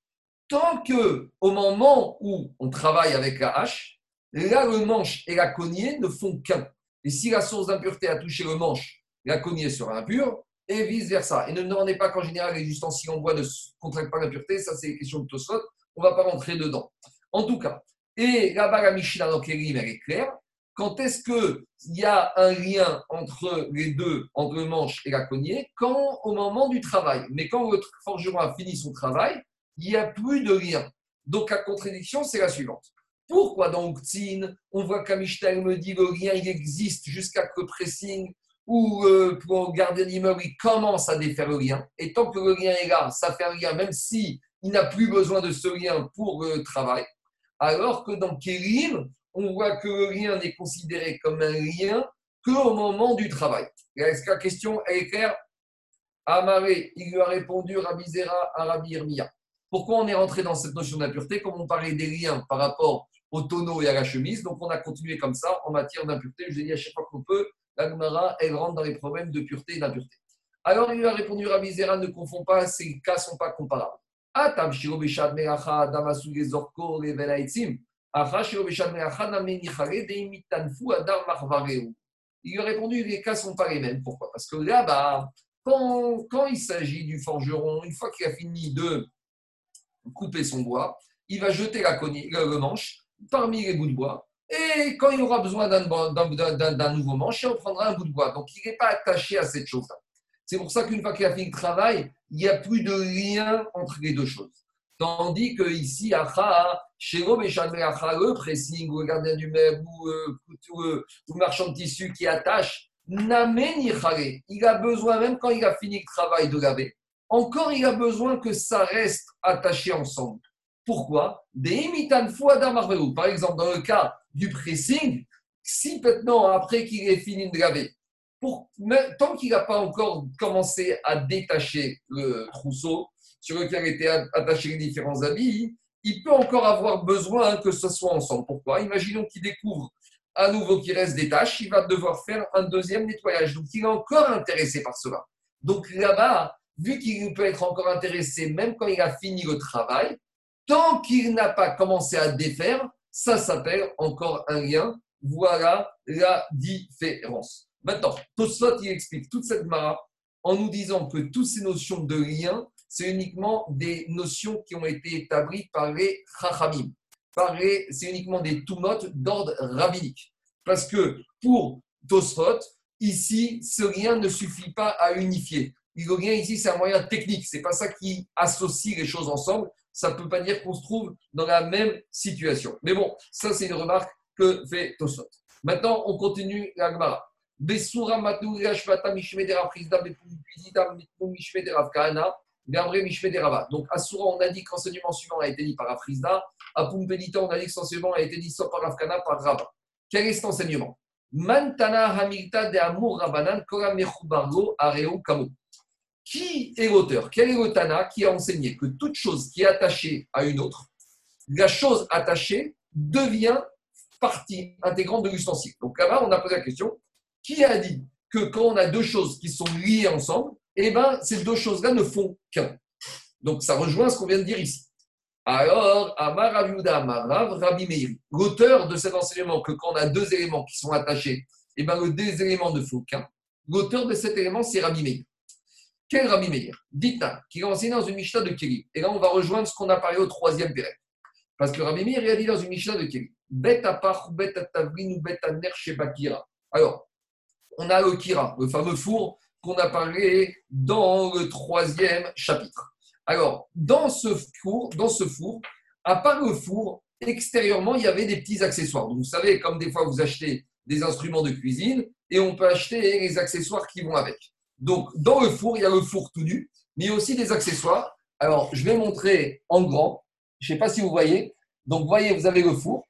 tant que au moment où on travaille avec la hache, là le manche et la cognée ne font qu'un. Et si la source d'impureté a touché le manche, la cognée sera impure et vice-versa. Et ne demandez pas qu'en général, les ustensiles en bois ne contractent pas l'impureté, ça c'est question de Tosfot, on ne va pas rentrer dedans. En tout cas, Et là-bas, la Mishnah dans Kérim, elle est claire. Quand est-ce qu'il y a un lien entre les deux, entre le manche et la cognée? Quand au moment du travail. Mais quand le forgeron a fini son travail, il n'y a plus de lien. Donc la contradiction, c'est la suivante. Pourquoi donc Tzin, on voit qu'Amishtel me dit le lien il existe jusqu'à que pressing ou euh, pour garder l'immeuble, il commence à défaire le lien. Et tant que le lien est là, ça fait un lien, même si il n'a plus besoin de ce lien pour le travail. Alors que dans Kérim, on voit que le lien n'est considéré comme un lien qu'au moment du travail. Est-ce que la question est claire? Amaré, il lui a répondu Rabbi Zera à Irmiya. Pourquoi on est rentré dans cette notion d'impureté? Comme on parlait des liens par rapport au tonneau et à la chemise, donc on a continué comme ça en matière d'impureté. Je dis à chaque fois qu'on peut, elle rentre dans les problèmes de pureté et d'impureté. Alors il lui a répondu Rabbi Zera, ne confond pas, ces cas ne sont pas comparables. Il lui a répondu les cas ne sont pas les mêmes. Pourquoi? Parce que là-bas, quand, quand il s'agit du forgeron, une fois qu'il a fini de couper son bois, il va jeter la le manche parmi les bouts de bois. Et quand il aura besoin d'un nouveau manche, il reprendra un bout de bois. Donc, il n'est pas attaché à cette chose-là. C'est pour ça qu'une fois qu'il a fini le travail, il n'y a plus de lien entre les deux choses. Tandis que ici, chez le pressing, ou le gardien du meuble, ou, euh, euh, marchand de tissu qui attache, il a besoin, même quand il a fini le travail de laver, encore il a besoin que ça reste attaché ensemble. Pourquoi? Par exemple, dans le cas du pressing, si maintenant, après qu'il ait fini de laver, tant qu'il n'a pas encore commencé à détacher le trousseau sur lequel étaient attachés les différents habits, il peut encore avoir besoin que ce soit ensemble. Pourquoi? Imaginons qu'il découvre à nouveau qu'il reste des tâches, il va devoir faire un deuxième nettoyage. Donc, il est encore intéressé par cela. Donc, là-bas, vu qu'il peut être encore intéressé même quand il a fini le travail, tant qu'il n'a pas commencé à défaire, ça s'appelle encore un lien. Voilà la différence. Maintenant, Tosfot, il explique toute cette mara en nous disant que toutes ces notions de lien, c'est uniquement des notions qui ont été établies par les chachamim. C'est uniquement des tumot d'ordre rabbinique. Parce que pour Tosfot, ici, ce lien ne suffit pas à unifier. Le lien ici, c'est un moyen technique. C'est pas ça qui associe les choses ensemble. Ça ne peut pas dire qu'on se trouve dans la même situation. Mais bon, ça, c'est une remarque que fait Tosfot. Maintenant, on continue la Gemara. Donc, Asura, on a dit que l'enseignement suivant a été dit par Afrizda. À Pumpedita, on a dit que l'enseignement a été dit soit par Afkana, par Rava. Quel est cet enseignement? Mantana Hamilta de Amour Rabanan Kora Mechubargo Areo Kamo. Qui est l'auteur? Quel est le Tana qui a enseigné que toute chose qui est attachée à une autre, la chose attachée devient partie intégrante de l'ustensile? Donc là-bas, on a posé la question qui a dit que quand on a deux choses qui sont liées ensemble, eh ben, ces deux choses-là ne font qu'un? Donc ça rejoint ce qu'on vient de dire ici. Alors, Amar Amarav Rabbi Meir, l'auteur de cet enseignement que quand on a deux éléments qui sont attachés, eh ben, le deux ne font qu'un. L'auteur de cet élément, c'est Rabbi Meir. Quel Rabbi Meir Dita, qui a enseigné dans une Mishnah de Kéli. Et là, on va rejoindre ce qu'on a parlé au troisième période. Parce que Rabbi Meir, il a dit dans une Mishnah de Kéli Bet apach, bet ou bet shebakira. Alors, on a le kira, le fameux four qu'on a parlé dans le troisième chapitre. Alors, dans ce four, à part le four, extérieurement, il y avait des petits accessoires. Vous savez, comme des fois vous achetez des instruments de cuisine et on peut acheter les accessoires qui vont avec. Donc, dans le four, il y a le four tout nu, mais il y a aussi des accessoires. Alors, je vais montrer en grand. Je ne sais pas si vous voyez. Donc, voyez, vous avez le four.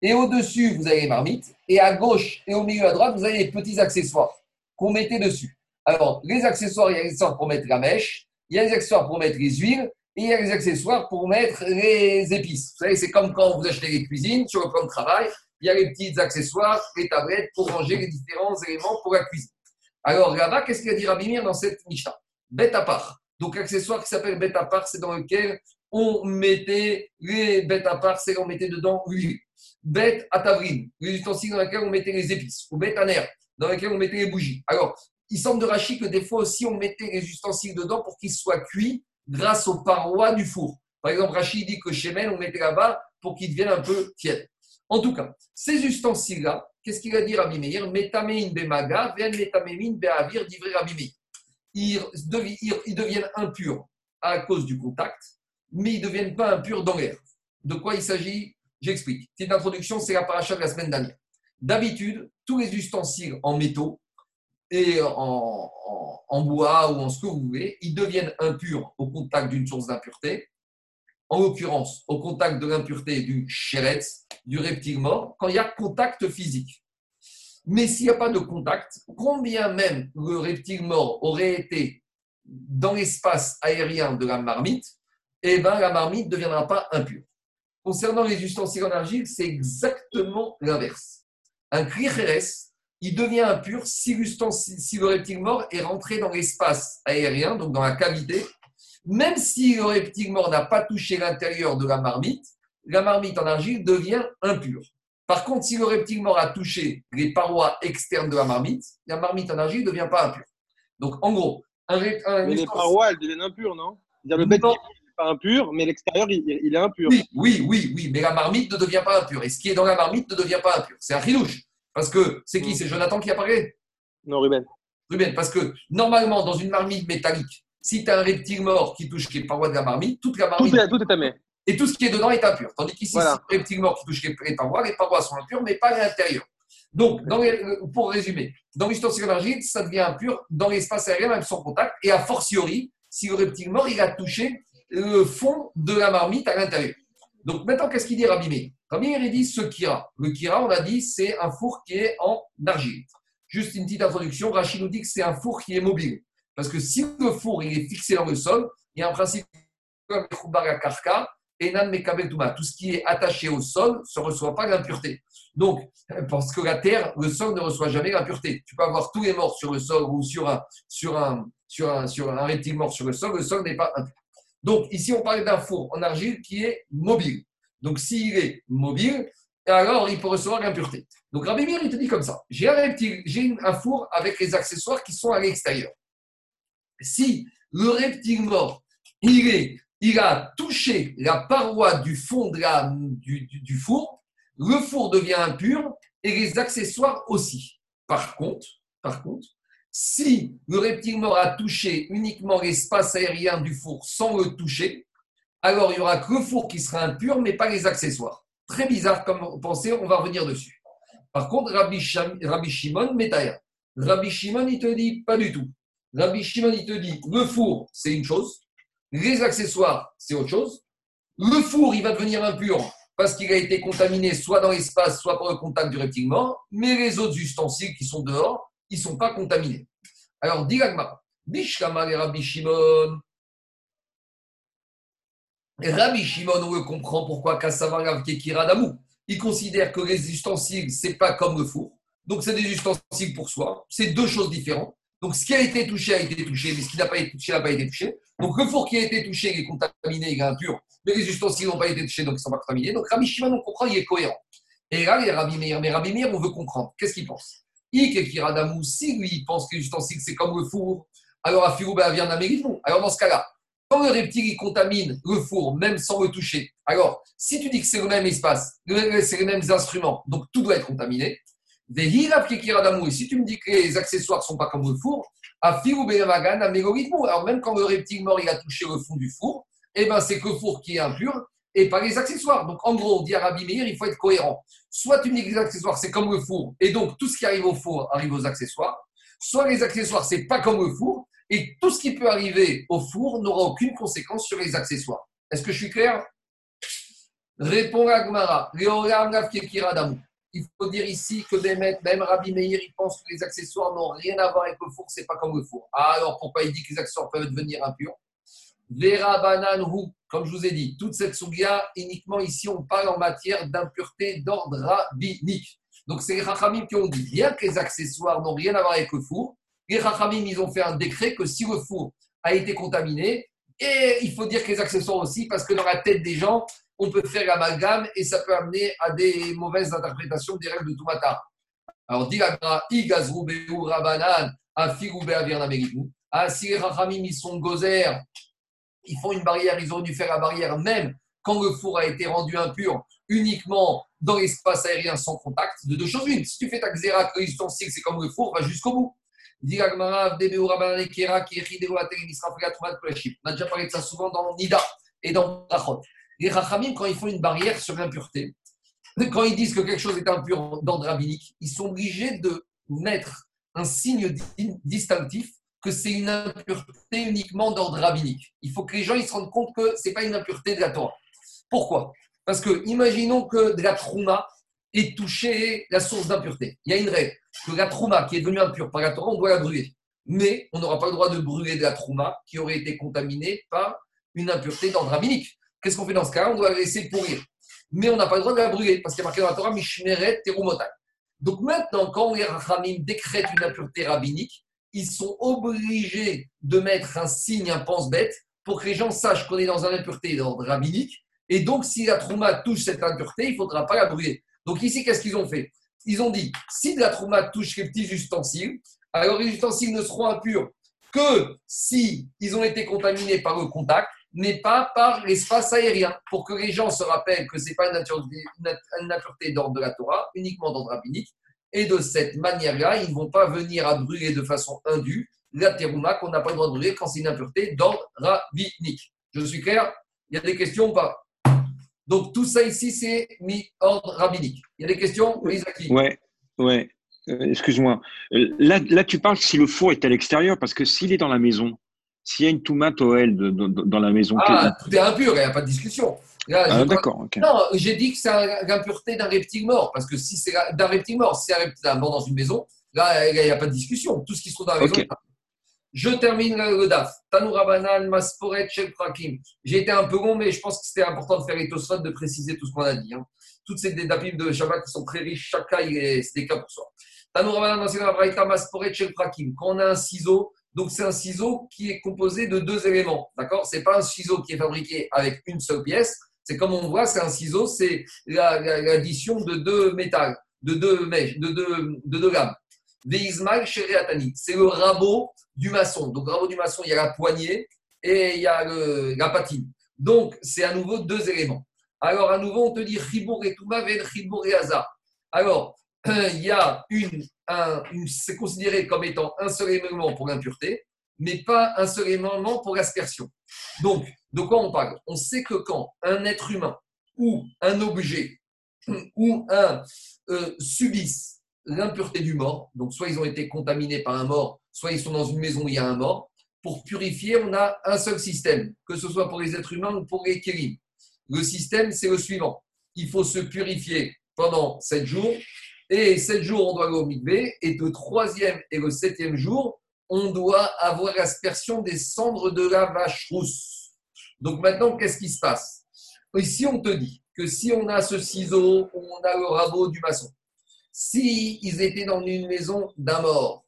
Et au-dessus, vous avez les marmites. Et à gauche et au milieu à droite, vous avez les petits accessoires qu'on mettait dessus. Alors, les accessoires, il y a les accessoires pour mettre la mèche, il y a les accessoires pour mettre les huiles, et il y a les accessoires pour mettre les épices. Vous savez, c'est comme quand vous achetez les cuisines, sur le plan de travail, il y a les petits accessoires, les tablettes pour ranger les différents éléments pour la cuisine. Alors là-bas, qu'est-ce qu'il a dit Rabimir dans cette Mishnah Bête à part. Donc, l'accessoire qui s'appelle bête à part, c'est dans lequel on mettait les bêtes à part, c'est on mettait dedans l'huile bête à tavrine, l'ustensile dans lequel on mettait les épices, ou bête à nerf, dans lequel on mettait les bougies. Alors, il semble de Rachid que des fois aussi on mettait les ustensiles dedans pour qu'ils soient cuits grâce aux parois du four. Par exemple, Rachid dit que chez Mel, on mettait là-bas pour qu'ils deviennent un peu tièdes. En tout cas, ces ustensiles-là, qu'est-ce qu'il a dit Rabbi Meir? Divrei Rabbi. Ils, deviennent impurs à cause du contact, mais ils ne deviennent pas impurs dans l'air. De quoi il s'agit? J'explique. Petite introduction, c'est la paracha de la semaine dernière. D'habitude, tous les ustensiles en métaux et en, bois ou en ce que vous voulez, ils deviennent impurs au contact d'une source d'impureté. En l'occurrence, au contact de l'impureté du chéretz, du reptile mort, quand il y a contact physique. Mais s'il n'y a pas de contact, combien même le reptile mort aurait été dans l'espace aérien de la marmite, eh ben, la marmite ne deviendra pas impure. Concernant les ustensiles en argile, c'est exactement l'inverse. Un clichérès, il devient impur si, si le reptile mort est rentré dans l'espace aérien, donc dans la cavité, même si le reptile mort n'a pas touché l'intérieur de la marmite, la marmite en argile devient impure. Par contre, si le reptile mort a touché les parois externes de la marmite, la marmite en argile ne devient pas impure. Donc, en gros, un, mais les parois, elles deviennent impures, non? Le bête n'est pas impur, mais l'extérieur, il, est impur. Oui, oui, oui, oui, mais la marmite ne devient pas impure. Et ce qui est dans la marmite ne devient pas impur. C'est un rilouche. Parce que c'est qui? Hmm. C'est Jonathan qui a parlé? Non, Ruben. Ruben, parce que normalement, dans une marmite métallique, si tu as un reptile mort qui touche les parois de la marmite, toute la marmite. Tout est, tout est Et tout ce qui est dedans est impur. Tandis qu'ici, si c'est un reptile mort qui touche les parois, les parois sont impures, mais pas à l'intérieur. Donc, pour résumer, dans l'histoire d'argile, ça devient impur dans l'espace aérien, même sans contact, et a fortiori, si le reptile mort, il a touché le fond de la marmite à l'intérieur. Donc maintenant, qu'est-ce qu'il dit Rabbi Meir? Rabbi il dit ce kira. Le kira, on a dit, c'est un four qui est en argile. Juste une petite introduction, Rachid nous dit que c'est un four qui est mobile. Parce que si le four il est fixé dans le sol, il y a un principe comme karka, tout ce qui est attaché au sol ne reçoit pas l'impureté. Donc, parce que la terre, le sol ne reçoit jamais l'impureté. Tu peux avoir tous les morts sur le sol ou sur un, sur un, sur un, sur un reptile mort sur le sol, le sol n'est pas impur. Donc, ici, on parle d'un four en argile qui est mobile. Donc, s'il est mobile, alors il peut recevoir l'impureté. Donc, Rabbi Mir, il te dit comme ça j'ai un j'ai un four avec les accessoires qui sont à l'extérieur. Si le reptile mort, il a touché la paroi du fond de du, four, le four devient impur et les accessoires aussi. Par contre, par contre, si le reptile mort a touché uniquement l'espace aérien du four sans le toucher, alors il n'y aura que le four qui sera impur, mais pas les accessoires. Très bizarre comme pensée, on va revenir dessus. Par contre, Rabbi, Rabbi Shimon, Métaïa. Rabbi Shimon, il te dit pas du tout. Rabbi Shimon, il te dit le four, c'est une chose, les accessoires, c'est autre chose. Le four, il va devenir impur parce qu'il a été contaminé soit dans l'espace, soit par le contact du reptile mort, mais les autres ustensiles qui sont dehors, ils ne sont pas contaminés. Alors, dit l'agma, Bishkama et Rabbi Shimon. Rabbi Shimon, on le comprend pourquoi Kassavar Damu. Il considère que les ustensiles, c'est pas comme le four. Donc, c'est des ustensiles pour soi. C'est deux choses différentes. Donc, ce qui a été touché a été touché, mais ce qui n'a pas été touché n'a pas été touché. Donc, le four qui a été touché, est contaminé, il est impur, mais les ustensiles n'ont pas été touchés, donc ils ne sont pas contaminés. Donc, Rabbi Shimon, on comprend, il est cohérent. Et là, il y a Rabbi Meir. Mais Rabbi Meir, on veut comprendre. Qu'est-ce qu'il pense? Ike si lui, il pense que les ustensiles, c'est comme le four, alors à Firouba vient d'Amérique, Alors, dans ce cas-là, quand le reptile il contamine le four, même sans le toucher, alors si tu dis que c'est le même espace, c'est les mêmes instruments, donc tout doit être contaminé, et si tu me dis que les accessoires ne sont pas comme le four, alors même quand le reptile mort il a touché le fond du four, eh ben c'est que le four qui est impur et pas les accessoires. Donc en gros, on dit à Rabbi Meir, il faut être cohérent. Soit tu me dis que les accessoires c'est comme le four et donc tout ce qui arrive au four arrive aux accessoires, soit les accessoires c'est pas comme le four et tout ce qui peut arriver au four n'aura aucune conséquence sur les accessoires. Est-ce que je suis clair? Répond Agmara il faut dire ici que même Rabbi Meir, il pense que les accessoires n'ont rien à voir avec le four, c'est pas comme le four. Ah, alors pourquoi il dit que les accessoires peuvent devenir impurs? Vera banan comme je vous ai dit, toute cette sougia, uniquement ici, on parle en matière d'impureté d'ordre rabbinique. Donc c'est les Chachamim qui ont dit, bien que les accessoires n'ont rien à voir avec le four, les Chachamim, ils ont fait un décret que si le four a été contaminé, et il faut dire que les accessoires aussi, parce que dans la tête des gens, on peut faire l'amalgame et ça peut amener à des mauvaises interprétations des règles de Tumata. Alors, dit Rabanan, Ah, si les Rachamim, ils sont gozer, ils font une barrière, ils ont dû faire la barrière même quand le four a été rendu impur uniquement dans l'espace aérien sans contact, de deux choses une. Si tu fais ta xéra, l'ustensile, c'est comme le four, va jusqu'au bout. On a déjà parlé de ça souvent dans Nida et dans Rachot. Les Rachamim, quand ils font une barrière sur l'impureté, quand ils disent que quelque chose est impur d'ordre rabbinique, ils sont obligés de mettre un signe distinctif que c'est une impureté uniquement d'ordre rabbinique. Il faut que les gens ils se rendent compte que ce n'est pas une impureté de la Torah. Pourquoi? Parce que imaginons que de la trouma ait touché la source d'impureté. Il y a une règle que la trouma qui est devenue impure par la Torah, on doit la brûler. Mais on n'aura pas le droit de brûler de la trouma qui aurait été contaminée par une impureté d'ordre rabbinique. Qu'est-ce qu'on fait dans ce cas On doit la laisser pourrir. Mais on n'a pas le droit de la brûler parce qu'il y a marqué dans la Torah Mishmeret Terumotai. Donc maintenant, quand les Rachamim décrètent une impureté rabbinique, ils sont obligés de mettre un signe, un pense-bête, pour que les gens sachent qu'on est dans une impureté d'ordre rabbinique. Et donc, si la trouma touche cette impureté, il ne faudra pas la brûler. Donc ici, qu'est-ce qu'ils ont fait? Ils ont dit, si la trouma touche les petits ustensiles, alors les ustensiles ne seront impurs que si ils ont été contaminés par le contact, mais pas par l'espace aérien, pour que les gens se rappellent que ce n'est pas une impureté d'ordre de la Torah, uniquement d'ordre rabbinique. Et de cette manière-là, ils ne vont pas venir à brûler de façon indue la terouma qu'on n'a pas le droit de brûler quand c'est une impureté d'ordre rabbinique. Je suis clair? Il y a des questions ou pas? Donc tout ça ici, c'est mis ordre rabbinique. Il y a des questions, Oui, Ouais, ouais. Euh, excuse-moi. Euh, là, là, tu parles si le four est à l'extérieur, parce que s'il est dans la maison, s'il y a une tomate Oel dans la maison. Ah, tout est impur, il n'y a pas de discussion. ah, d'accord. Non, j'ai dit que c'est l'impureté d'un reptile mort. Parce que si c'est d'un reptile mort, si c'est un reptile mort dans une maison, là, il n'y a pas de discussion. Tout ce qui se trouve dans la maison. Je termine le DAF. Tanoura Banan, Masporet, Prakim. J'ai été un peu long, mais je pense que c'était important de faire les tosfot, de préciser tout ce qu'on a dit. Hein. Toutes ces dapim de Shabbat qui sont très riches, cas, c'est des cas pour soi. Tanoura Banan, Masporet, Prakim. Quand on a un ciseau, donc c'est un ciseau qui est composé de deux éléments. D'accord? C'est pas un ciseau qui est fabriqué avec une seule pièce. C'est comme on voit, c'est un ciseau, c'est l'addition de deux métals, de deux mèches, de deux, de deux lames. Réatani. C'est le rabot du maçon. Donc, rabot du maçon, il y a la poignée et il y a la patine. Donc, c'est à nouveau deux éléments. Alors, à nouveau, on te dit Chibour et Touma ven et. Alors, il y a une c'est considéré comme étant un seul élément pour l'impureté, mais pas un seul élément pour l'aspersion. Donc, de quoi on parle? On sait que quand un être humain ou un objet ou un euh, subissent l'impureté du mort, donc soit ils ont été contaminés par un mort, soit ils sont dans une maison où il y a un mort, pour purifier, on a un seul système, que ce soit pour les êtres humains ou pour les kérim. Le système, c'est le suivant. Il faut se purifier pendant sept jours et sept jours, on doit aller au. Et le troisième et le septième jour, on doit avoir l'aspersion des cendres de la vache rousse. Donc maintenant, qu'est-ce qui se passe? Ici, on te dit que si on a ce ciseau, on a le rabot du maçon. Si ils étaient dans une maison d'un mort,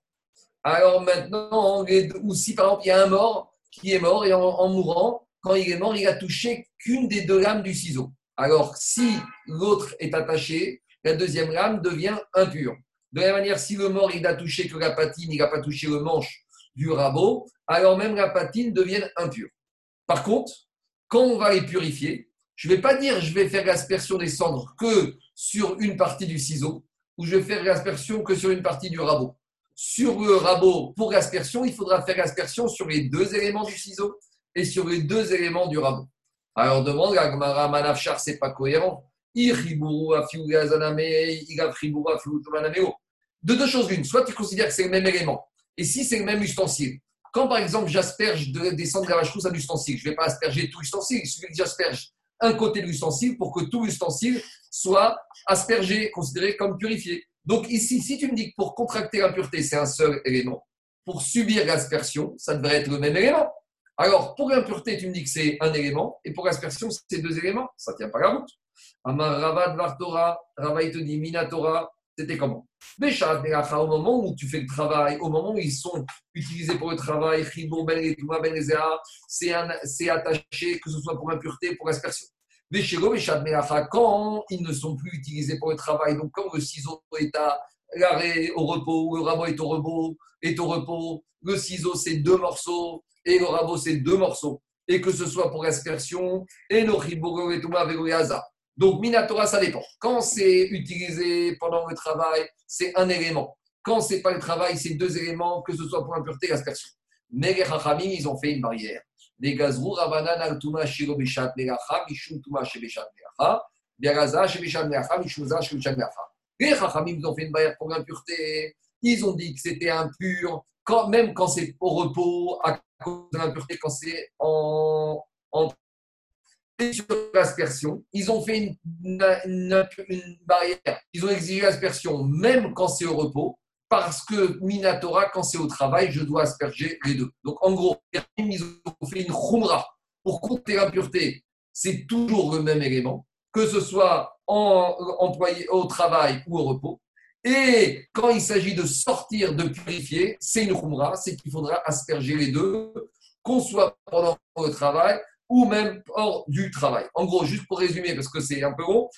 alors maintenant, ou si par exemple il y a un mort qui est mort et en mourant, quand il est mort, il a touché qu'une des deux lames du ciseau. Alors si l'autre est attaché, la deuxième lame devient impure. De la manière, si le mort il n'a touché que la patine, il n'a pas touché le manche du rabot, alors même la patine devient impure. Par contre, quand on va les purifier, je ne vais pas dire je vais faire l'aspersion des cendres que sur une partie du ciseau, ou je vais faire l'aspersion que sur une partie du rabot. Sur le rabot, pour l'aspersion, il faudra faire l'aspersion sur les deux éléments du ciseau et sur les deux éléments du rabot. Alors demande la Gemara Manafchar, c'est pas cohérent. De deux choses l'une, soit tu considères que c'est le même élément, et si c'est le même ustensile, quand par exemple j'asperge des cendres de la vache rousse à l'ustensile, je ne vais pas asperger tout l'ustensile, il suffit que j'asperge un côté de l'ustensile pour que tout l'ustensile soit aspergé, considéré comme purifié. Donc ici, si tu me dis que pour contracter l'impureté, c'est un seul élément, pour subir l'aspersion, ça devrait être le même élément. Alors, pour l'impureté, tu me dis que c'est un élément, et pour l'aspersion, c'est deux éléments. Ça ne tient pas la route. Amar Ravad Vartora, il te dit Minatora, c'était comment? Au moment où tu fais le travail, au moment où ils sont utilisés pour le travail, ben ben c'est attaché, que ce soit pour impureté, pour aspersion. Quand ils ne sont plus utilisés pour le travail, donc quand le ciseau est à l'arrêt, au repos, le rabot est au repos, est au repos, le ciseau c'est deux morceaux et le rabot c'est deux morceaux et que ce soit pour l'aspersion, et le et Donc, Minatora, ça dépend. Quand c'est utilisé pendant le travail, c'est un élément. Quand c'est pas le travail, c'est deux éléments, que ce soit pour l'impureté et l'aspersion. Mais les Chachamim, ils ont fait une barrière. Les gazrou, Rabanan, Altuma, Shiro, Beshat, Melacha, Mishum, Tuma, Shebeshat, Melacha, Biaraza, Shebeshat, Melacha, Mishmuza, Shebeshat, Melacha. Les Chachamim, ils ont fait une barrière pour l'impureté. Ils ont dit que c'était impur, quand, même quand c'est au repos, à cause de l'impureté, quand c'est en, en sur l'aspersion, ils ont fait une, barrière. Ils ont exigé l'aspersion même quand c'est au repos, parce que Minatora, quand c'est au travail, je dois asperger les deux. Donc en gros, ils ont fait une khumra pour compter l'impureté. C'est toujours le même élément, que ce soit en, employé au travail ou au repos. Et quand il s'agit de sortir, de purifier, c'est une khumra, c'est qu'il faudra asperger les deux, qu'on soit pendant le travail ou même hors du travail. En gros, juste pour résumer, parce que c'est un peu long,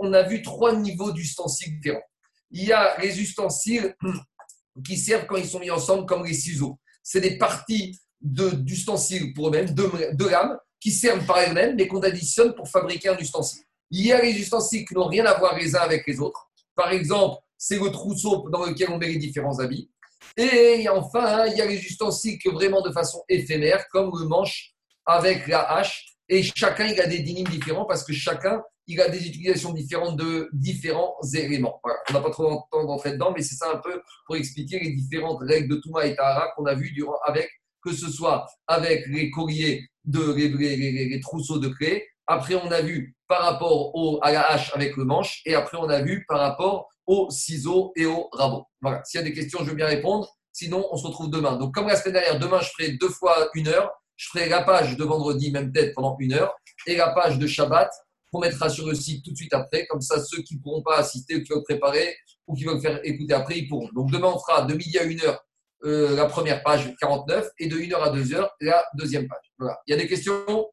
on a vu trois niveaux d'ustensiles différents. Il y a les ustensiles qui servent quand ils sont mis ensemble comme les ciseaux. C'est des parties d'ustensiles pour eux-mêmes, de, lames, qui servent par elles-mêmes, mais qu'on additionne pour fabriquer un ustensile. Il y a les ustensiles qui n'ont rien à voir les uns avec les autres. Par exemple, c'est le trousseau dans lequel on met les différents habits. Et enfin, il y a les ustensiles que vraiment de façon éphémère, comme le manche avec la hache. Et chacun, il a des dynimes différents parce que chacun, il a des utilisations différentes de différents éléments. On n'a pas trop le temps d'entrer dedans, mais c'est ça un peu pour expliquer les différentes règles de Touma et Tahara qu'on a vues durant, avec, que ce soit avec les colliers, de, les, trousseaux de clés. Après, on a vu par rapport à la hache avec le manche. Et après, on a vu par rapport aux ciseaux et au rabot. Voilà. S'il y a des questions, je veux bien répondre. Sinon, on se retrouve demain. Donc, comme la semaine dernière, demain, je ferai deux fois une heure. Je ferai la page de vendredi, même peut-être pendant une heure, et la page de Shabbat qu'on mettra sur le site tout de suite après. Comme ça, ceux qui ne pourront pas assister ou qui veulent préparer ou qui veulent faire écouter après, ils pourront. Donc, demain, on fera de midi à une heure euh, la première page 49 et de 1h à 2h la deuxième page. Voilà. Il y a des questions?